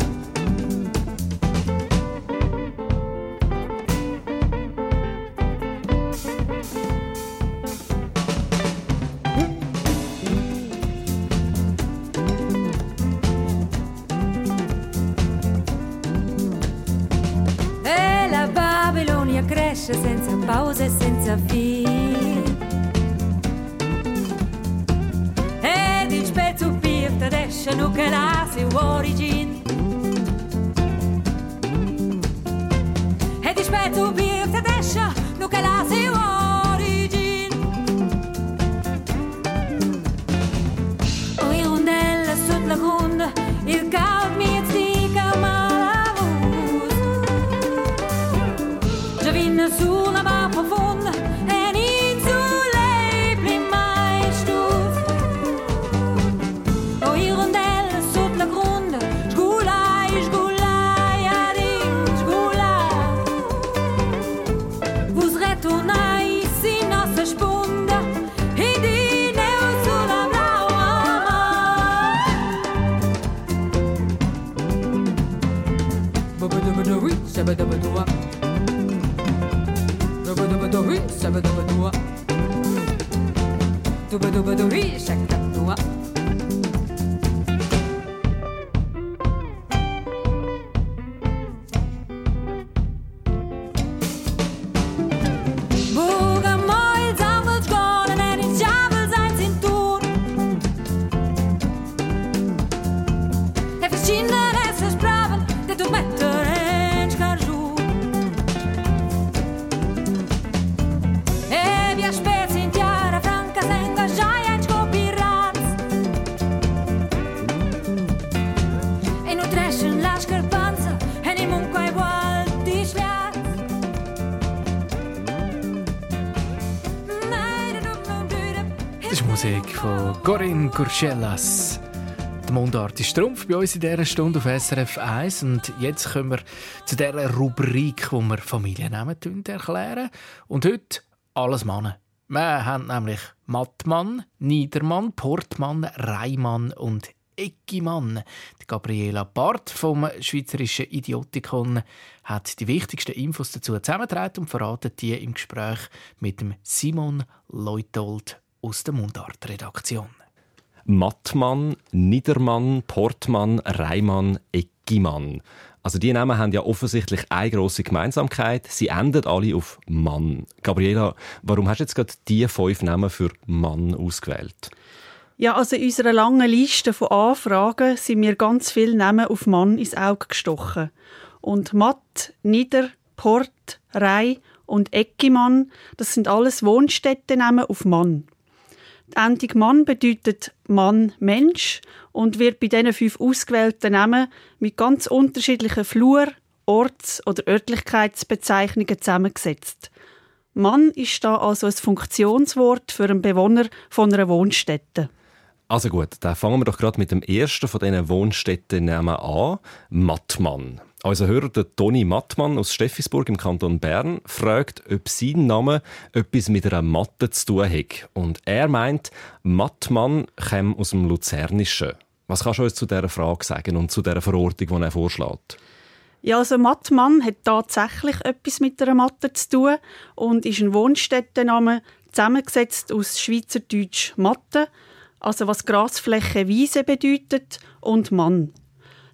Oh pause senza fine. Gurschelas. Die Mundart ist Trumpf bei uns in dieser Stunde auf SRF 1. Und jetzt kommen wir zu dieser Rubrik, wo wir Familiennamen erklären. Und heute alles Männer. Wir haben nämlich Mattmann, Niedermann, Portmann, Reimann und Eckimann. Die Gabriela Barth vom Schweizerischen Idiotikon hat die wichtigsten Infos dazu zusammengetragen und verratet die im Gespräch mit Simon Leutold aus der Mundart-Redaktion. Mattmann, Niedermann, Portmann, Reimann, Eckimann. Also die Namen haben ja offensichtlich eine große Gemeinsamkeit. Sie enden alle auf Mann. Gabriela, warum hast du jetzt gerade diese fünf Namen für Mann ausgewählt? Ja, also in unserer langen Liste von Anfragen sind mir ganz viele Namen auf Mann ins Auge gestochen. Und Matt, Nieder, Port, Rei und Eckimann, das sind alles Wohnstättennamen auf Mann. Die Endung Mann bedeutet Mann, Mensch und wird bei diesen fünf ausgewählten Namen mit ganz unterschiedlichen Flur-, Orts- oder Örtlichkeitsbezeichnungen zusammengesetzt. Mann ist da also ein Funktionswort für einen Bewohner von einer Wohnstätte. Also gut, dann fangen wir doch gerade mit dem ersten von diesen Wohnstätten an. Mattmann. Unser Hörer, der Toni Mattmann aus Steffisburg im Kanton Bern, fragt, ob sein Name etwas mit einer Matte zu tun hat. Und er meint, Mattmann käme aus dem Luzernischen. Was kannst du uns zu dieser Frage sagen und zu dieser Verortung, die er vorschlägt? Ja, also Mattmann hat tatsächlich etwas mit einer Matte zu tun und ist ein Wohnstättenname zusammengesetzt aus Schweizerdeutsch Matte, also was Grasfläche Wiese bedeutet, und Mann.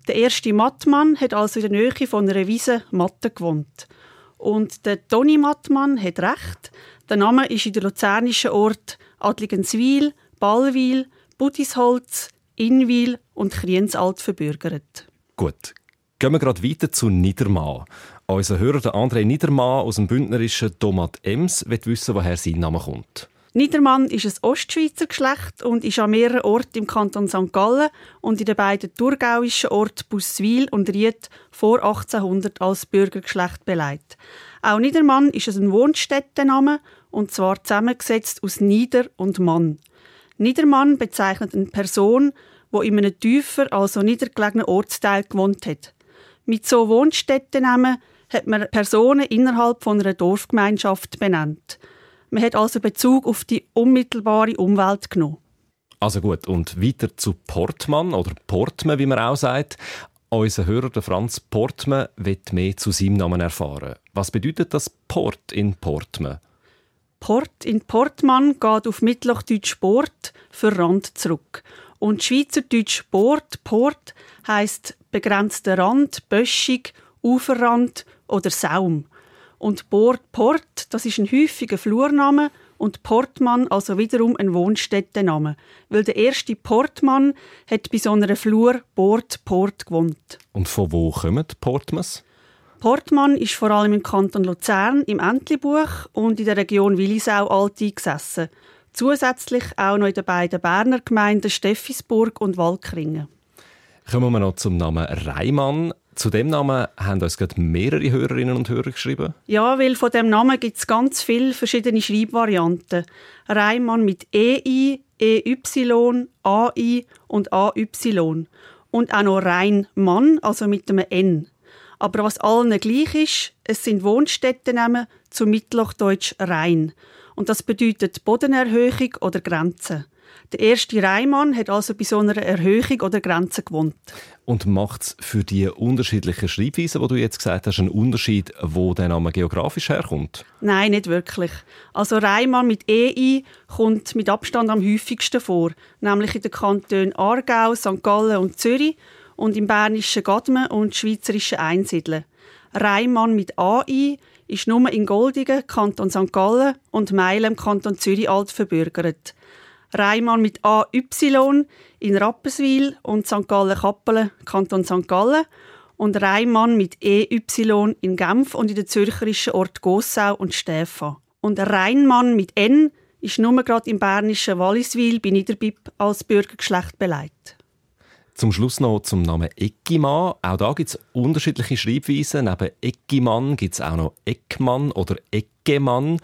Der erste Mattmann hat also in der Nähe von einer Wiese Matte gewohnt. Und der Toni Mattmann hat recht. Der Name ist in der luzernischen Ort Adligenswil, Ballwil, Budisholz, Inwil und Kriensalt verbürgert. Gut, gehen wir gerade weiter zu Niedermann. Unser Hörer, der André Niedermann aus dem bündnerischen Tomat Ems, will wissen, woher sein Name kommt. Niedermann ist ein Ostschweizer Geschlecht und ist an mehreren Orten im Kanton St. Gallen und in den beiden thurgauischen Orten Busswil und Ried vor 1800 als Bürgergeschlecht beleidigt. Auch Niedermann ist ein Wohnstättenname und zwar zusammengesetzt aus Nieder und Mann. Niedermann bezeichnet eine Person, die in einem tiefer, also niedergelegenen Ortsteil gewohnt hat. Mit so Wohnstättennamen hat man Personen innerhalb von einer Dorfgemeinschaft benannt. Man hat also Bezug auf die unmittelbare Umwelt genommen. Also gut, und weiter zu Portmann oder Portman, wie man auch sagt. Unser Hörer, der Franz Portman, wird mehr zu seinem Namen erfahren. Was bedeutet das Port in Portman? Port in Portmann geht auf Mittelhochdeutsch Port für Rand zurück. Und Schweizerdeutsch Port, Port heißt begrenzter Rand, Böschig, Uferrand oder Saum. Und Port, Port, das ist ein häufiger Flurname und Portmann also wiederum ein Wohnstättenname, weil der erste Portmann hat bei so einer Flur Port, Port gewohnt. Und von wo kommen Portmans? Portmann ist vor allem im Kanton Luzern im Entlebuch und in der Region Willisau alt eingesessen. Zusätzlich auch noch in den beiden Berner Gemeinden Steffisburg und Walkringen. Kommen wir noch zum Namen Reimann. Zu dem Namen haben uns gerade mehrere Hörerinnen und Hörer geschrieben. Ja, weil von dem Namen gibt es ganz viele verschiedene Schreibvarianten. Reimann mit EI, EY, AI und AY. Und auch noch Rheinmann, also mit einem N. Aber was allen gleich ist, es sind Wohnstättennamen zu Mittelhochdeutsch Rhein. Und das bedeutet Bodenerhöhung oder Grenze. Der erste Rheinmann hat also bei so einer Erhöhung oder Grenze gewohnt. Und macht es für die unterschiedlichen Schreibweisen, die du jetzt gesagt hast, einen Unterschied, wo der Name geografisch herkommt? Nein, nicht wirklich. Also Rheinmann mit EI kommt mit Abstand am häufigsten vor, nämlich in den Kantonen Aargau, St. Gallen und Zürich und im bernischen Gadmen und schweizerischen Einsiedeln. Rheinmann mit AI ist nur in Goldingen, Kanton St. Gallen und Meilen, Kanton Zürich alt verbürgert. Reimann mit AY in Rapperswil und St. Gallen-Kappelen, Kanton St. Gallen. Und Reimann mit EY in Genf und in der zürcherischen Ort Gossau und Stäfa. Und Rheinmann mit N ist nur gerade im bernischen Walliswil bei Niederbib als Bürgergeschlecht beleidigt. Zum Schluss noch zum Namen Eckimann. Auch da gibt es unterschiedliche Schreibweisen. Neben Eckimann gibt es auch noch Eckmann oder Eckemann.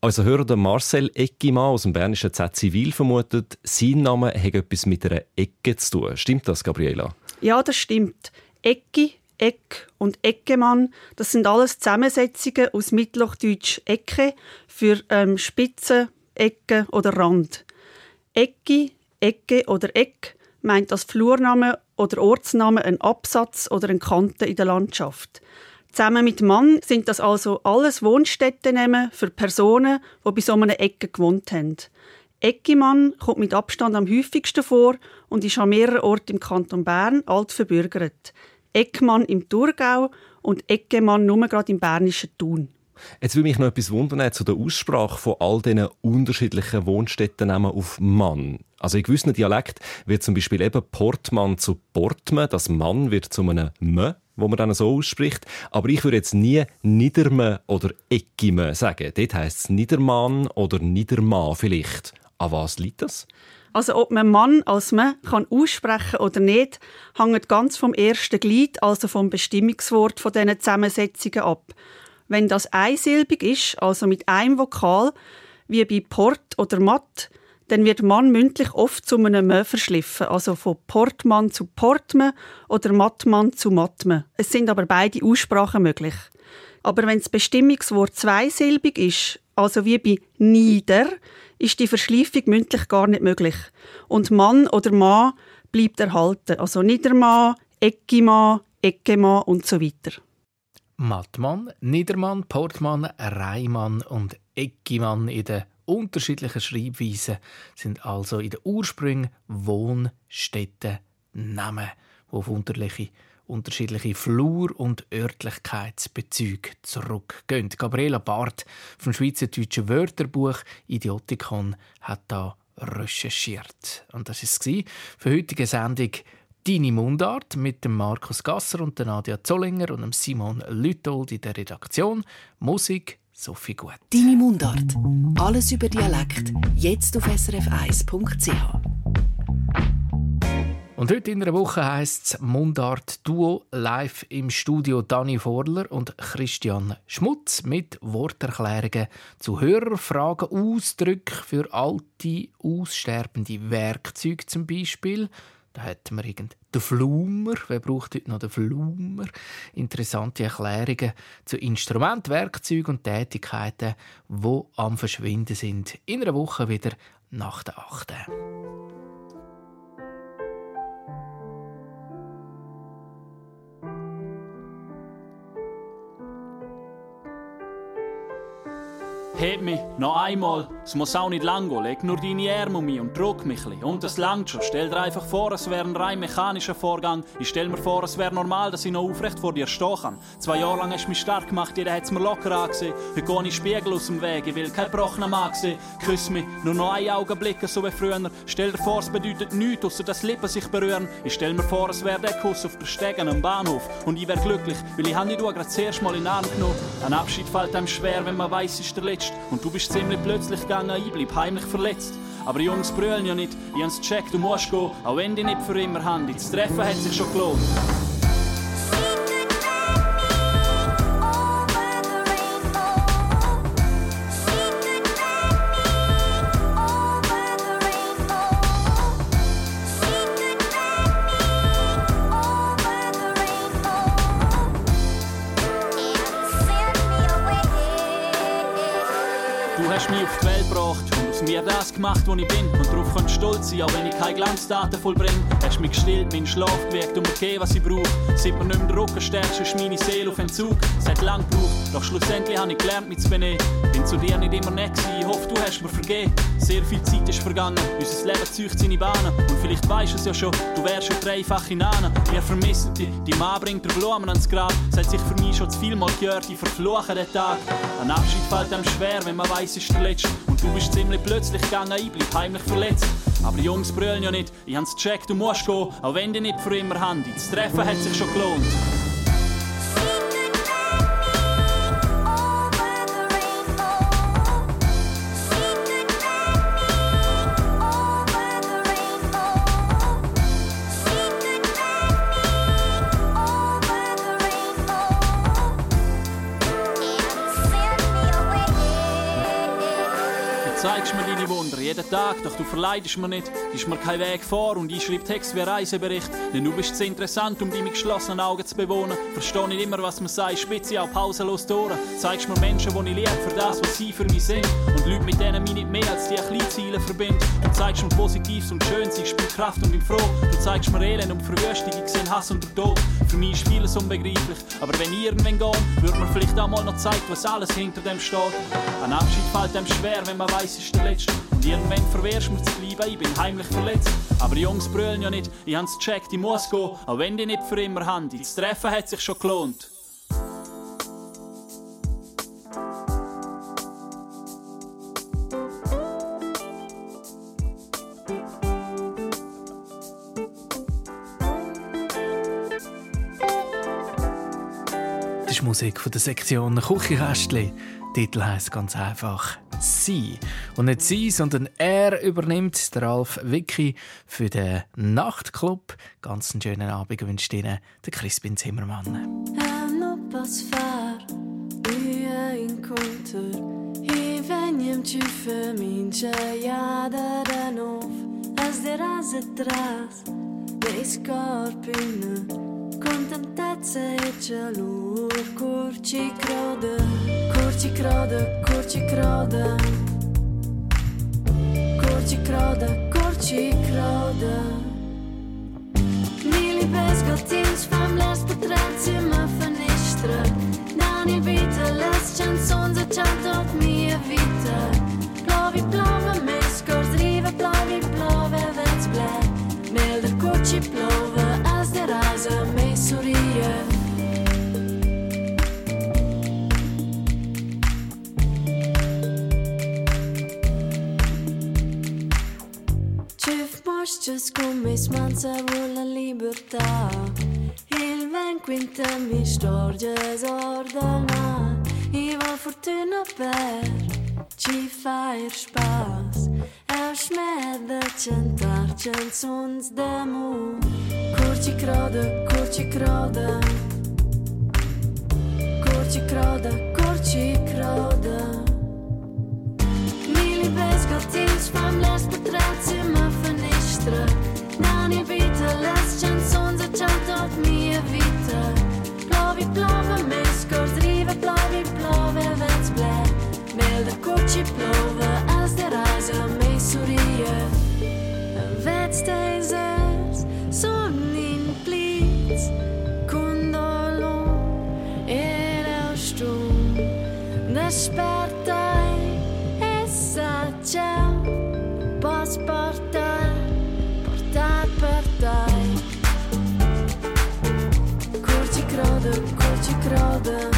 Unser Hörer Marcel Eckimann aus dem bernischen Z Zivil vermutet, sein Name hat etwas mit einer Ecke zu tun. Stimmt das, Gabriela? Ja, das stimmt. Ecki, Eck und Eckemann, das sind alles Zusammensetzungen aus Mittelhochdeutsch Ecke für ähm, Spitze, Ecke oder Rand. Ecki, Ecke oder Eck meint als Flurname oder Ortsname ein Absatz oder eine Kante in der Landschaft. Zusammen mit Mann sind das also alles Wohnstättennamen für Personen, die bei so einer Ecke gewohnt haben. Eckimann kommt mit Abstand am häufigsten vor und ist an mehreren Orten im Kanton Bern alt verbürgert. Eckmann im Thurgau und Eckemann nur gerade im bernischen Thun. Jetzt will mich noch etwas wundern zu der Aussprache von all diesen unterschiedlichen Wohnstättennamen auf Mann. Also in gewissen Dialekt wird zum Beispiel eben Portmann zu Portman, das Mann wird zu einem M, wo man dann so ausspricht. Aber ich würde jetzt nie Niederme oder Eckime sagen. Dort heisst es Niedermann oder Niedermann vielleicht. An was liegt das? Also ob man Mann als man kann aussprechen oder nicht, hängt ganz vom ersten Glied, also vom Bestimmungswort von diesen Zusammensetzungen ab. Wenn das einsilbig ist, also mit einem Vokal, wie bei Port oder Matt, dann wird Mann mündlich oft zu einem M verschliffen, also von Portmann zu Portme oder Mattmann zu Matme. Es sind aber beide Aussprachen möglich. Aber wenn das Bestimmungswort zweisilbig ist, also wie bei nieder, ist die Verschleifung mündlich gar nicht möglich. Und Mann oder Mann bleibt erhalten, also Niedermann, Eckimann, Eckemann und so weiter. Mattmann, Niedermann, Portmann, Reimann und Eckimann in den unterschiedlichen Schreibweisen sind also in den Ursprüngen Wohnstätten Namen, die auf unterschiedliche, unterschiedliche Flur- und Örtlichkeitsbezüge zurückgehen. Gabriela Barth vom Schweizerdeutschen Wörterbuch Idiotikon hat da recherchiert. Und das war es für heutige Sendung Deine Mundart mit dem Markus Gasser und der Nadia Zollinger und dem Simon Lütold in der Redaktion. Musik Sophie Gut. Deine Mundart. Alles über Dialekt. Jetzt auf srf1.ch. Und heute in einer Woche heisst es Mundart Duo live im Studio Dani Vorler und Christian Schmutz mit Worterklärungen zu Hörerfragen, Ausdrücken für alte, aussterbende Werkzeuge zum Beispiel. Da hätten wir irgend den Flumer. Wer braucht heute noch den Flumer? Interessante Erklärungen zu Instrument, Werkzeugen und Tätigkeiten, die am Verschwinden sind. In einer Woche wieder nach der 8. Heb mich, noch einmal. Es muss auch nicht lang gehen. Leg nur deine Arme um mich und drück mich ein Und das langt schon. Stell dir einfach vor, es wäre ein rein mechanischer Vorgang. Ich stell mir vor, es wäre normal, dass ich noch aufrecht vor dir stehen kann. Zwei Jahre lang hast du mich stark gemacht, jeder hat es mir locker angesehen. Heute gehe ich Spiegel aus dem Weg, ich will kein gebrochener Mann sehen. Küss mich, nur noch ein Augenblick, so wie früher. Stell dir vor, es bedeutet nichts, außer dass Lippen sich berühren. Ich stell mir vor, es wäre der Kuss auf der Stegen am Bahnhof. Und ich wäre glücklich, weil ich habe dich gerade das erste Mal in den Arm genommen. Ein Abschied fällt einem schwer, wenn man weiß, ist der letzte. Und du bist ziemlich plötzlich gegangen, ich bleib heimlich verletzt. Aber Jungs brüllen ja nicht, ich hab's gecheckt, du musst gehen, auch wenn die nicht für immer haben. Das Treffen hat sich schon gelohnt. Gemacht, wo ich bin. Und darauf könnt stolz sein, auch wenn ich keine Glanzdaten vollbringe. Hast mich gestillt, meinen Schlaf geweckt und mir gegeben, was ich brauche. Seit mir nicht mehr Rücken stärkst, ist meine Seele auf Entzug. Es hat lang gebraucht, doch schlussendlich habe ich gelernt, mich zu benehmen. Bin zu dir nicht immer nett gewesen, ich hoffe, du hast mir vergeben. Sehr viel Zeit ist vergangen, unser Leben zieht seine Bahnen. Und vielleicht weisst du es ja schon, du wärst schon dreifache Nane. Wir vermissen dich, die Mann bringt der Blumen ans Grab. Es hat sich für mich schon zu viel mal gehört, ich verfluche den Tag. Ein Abschied fällt einem schwer, wenn man es ist der letzte. Du bist ziemlich plötzlich gegangen, ich bleib heimlich verletzt. Aber Jungs brüllen ja nicht, ich hab's gecheckt, du musst gehen, auch wenn die nicht für immer haben. Das Treffen hat sich schon gelohnt. Jeden Tag, doch du verleidest mir nicht, gibst mir keinen Weg vor und ich schreibe Text wie ein Reisebericht. Denn du bist zu interessant, um deine geschlossenen Augen zu bewohnen. Versteh nicht immer, was man sagt, spitze auch pausenlos durch. Zeigst mir Menschen, die ich liebe, für das, was sie für mich sind. Und Leute, mit denen mich nicht mehr als die kleinen Ziele verbinden. Du zeigst mir Positives und Schönes, ich spüre Kraft und bin froh. Du zeigst mir Elend und Verwüstung, ich sehe Hass und Tod. Für mich ist vieles unbegreiflich, aber wenn ich irgendwann gehe, wird mir vielleicht auch mal noch zeigen, was alles hinter dem steht. Ein Abschied fällt einem schwer, wenn man weiß, es ist der letzte. Und irgendwann verwehrst du mir zu bleiben, ich bin heimlich verletzt. Aber Jungs brüllen ja nicht, ich hab's gecheckt, ich muss gehen, auch wenn die nicht für immer haben. Das Treffen hat sich schon gelohnt. Musik von der Sektion Küchenkästchen. Titel heisst ganz einfach «Sie». Und nicht «Sie», sondern er übernimmt, der Ralf Vicky, für den Nachtclub. Ganz einen schönen Abend wünscht Ihnen der Crispin Zimmermann. Hanno pass far, vinter I venjem ci femincia jada da nov As de rase tras Dei scorpine contentațe ce lucruri crodă Curci crodă, curci crodă Curci crodă, curci crodă Mi libesc atins, fam las putrați, mă făniștră. Dani vită, las canzon, zăceam tot mie vită. Plovi, plovă, mi scors, rive, plovi, plove, veți ble Milder, curci, plove casa mi sorride. Chef Bosch ciascuno smanzavo la libertà. Il vent quinta mi storge esordana. I va fortuna per ci fare spazio. șmedă ce întoarce în sunț de mu Curci crodă, curci crodă. Curci crodă, curci crodă. Mi libez gătici, fam les pătrați, mă făniștră. Dan evită, les ce în sunț ce tot mi evită Plovi, plovă, mi scurs, plovi, plove, veți ble Mel de curci plovă, azi de rază, mi Surya. That stays as sonnen blitz. Kundalon är avstånd. När spärtar essa tjall. Bas portar, portar, portar. Kurci kroda, kurci kroda.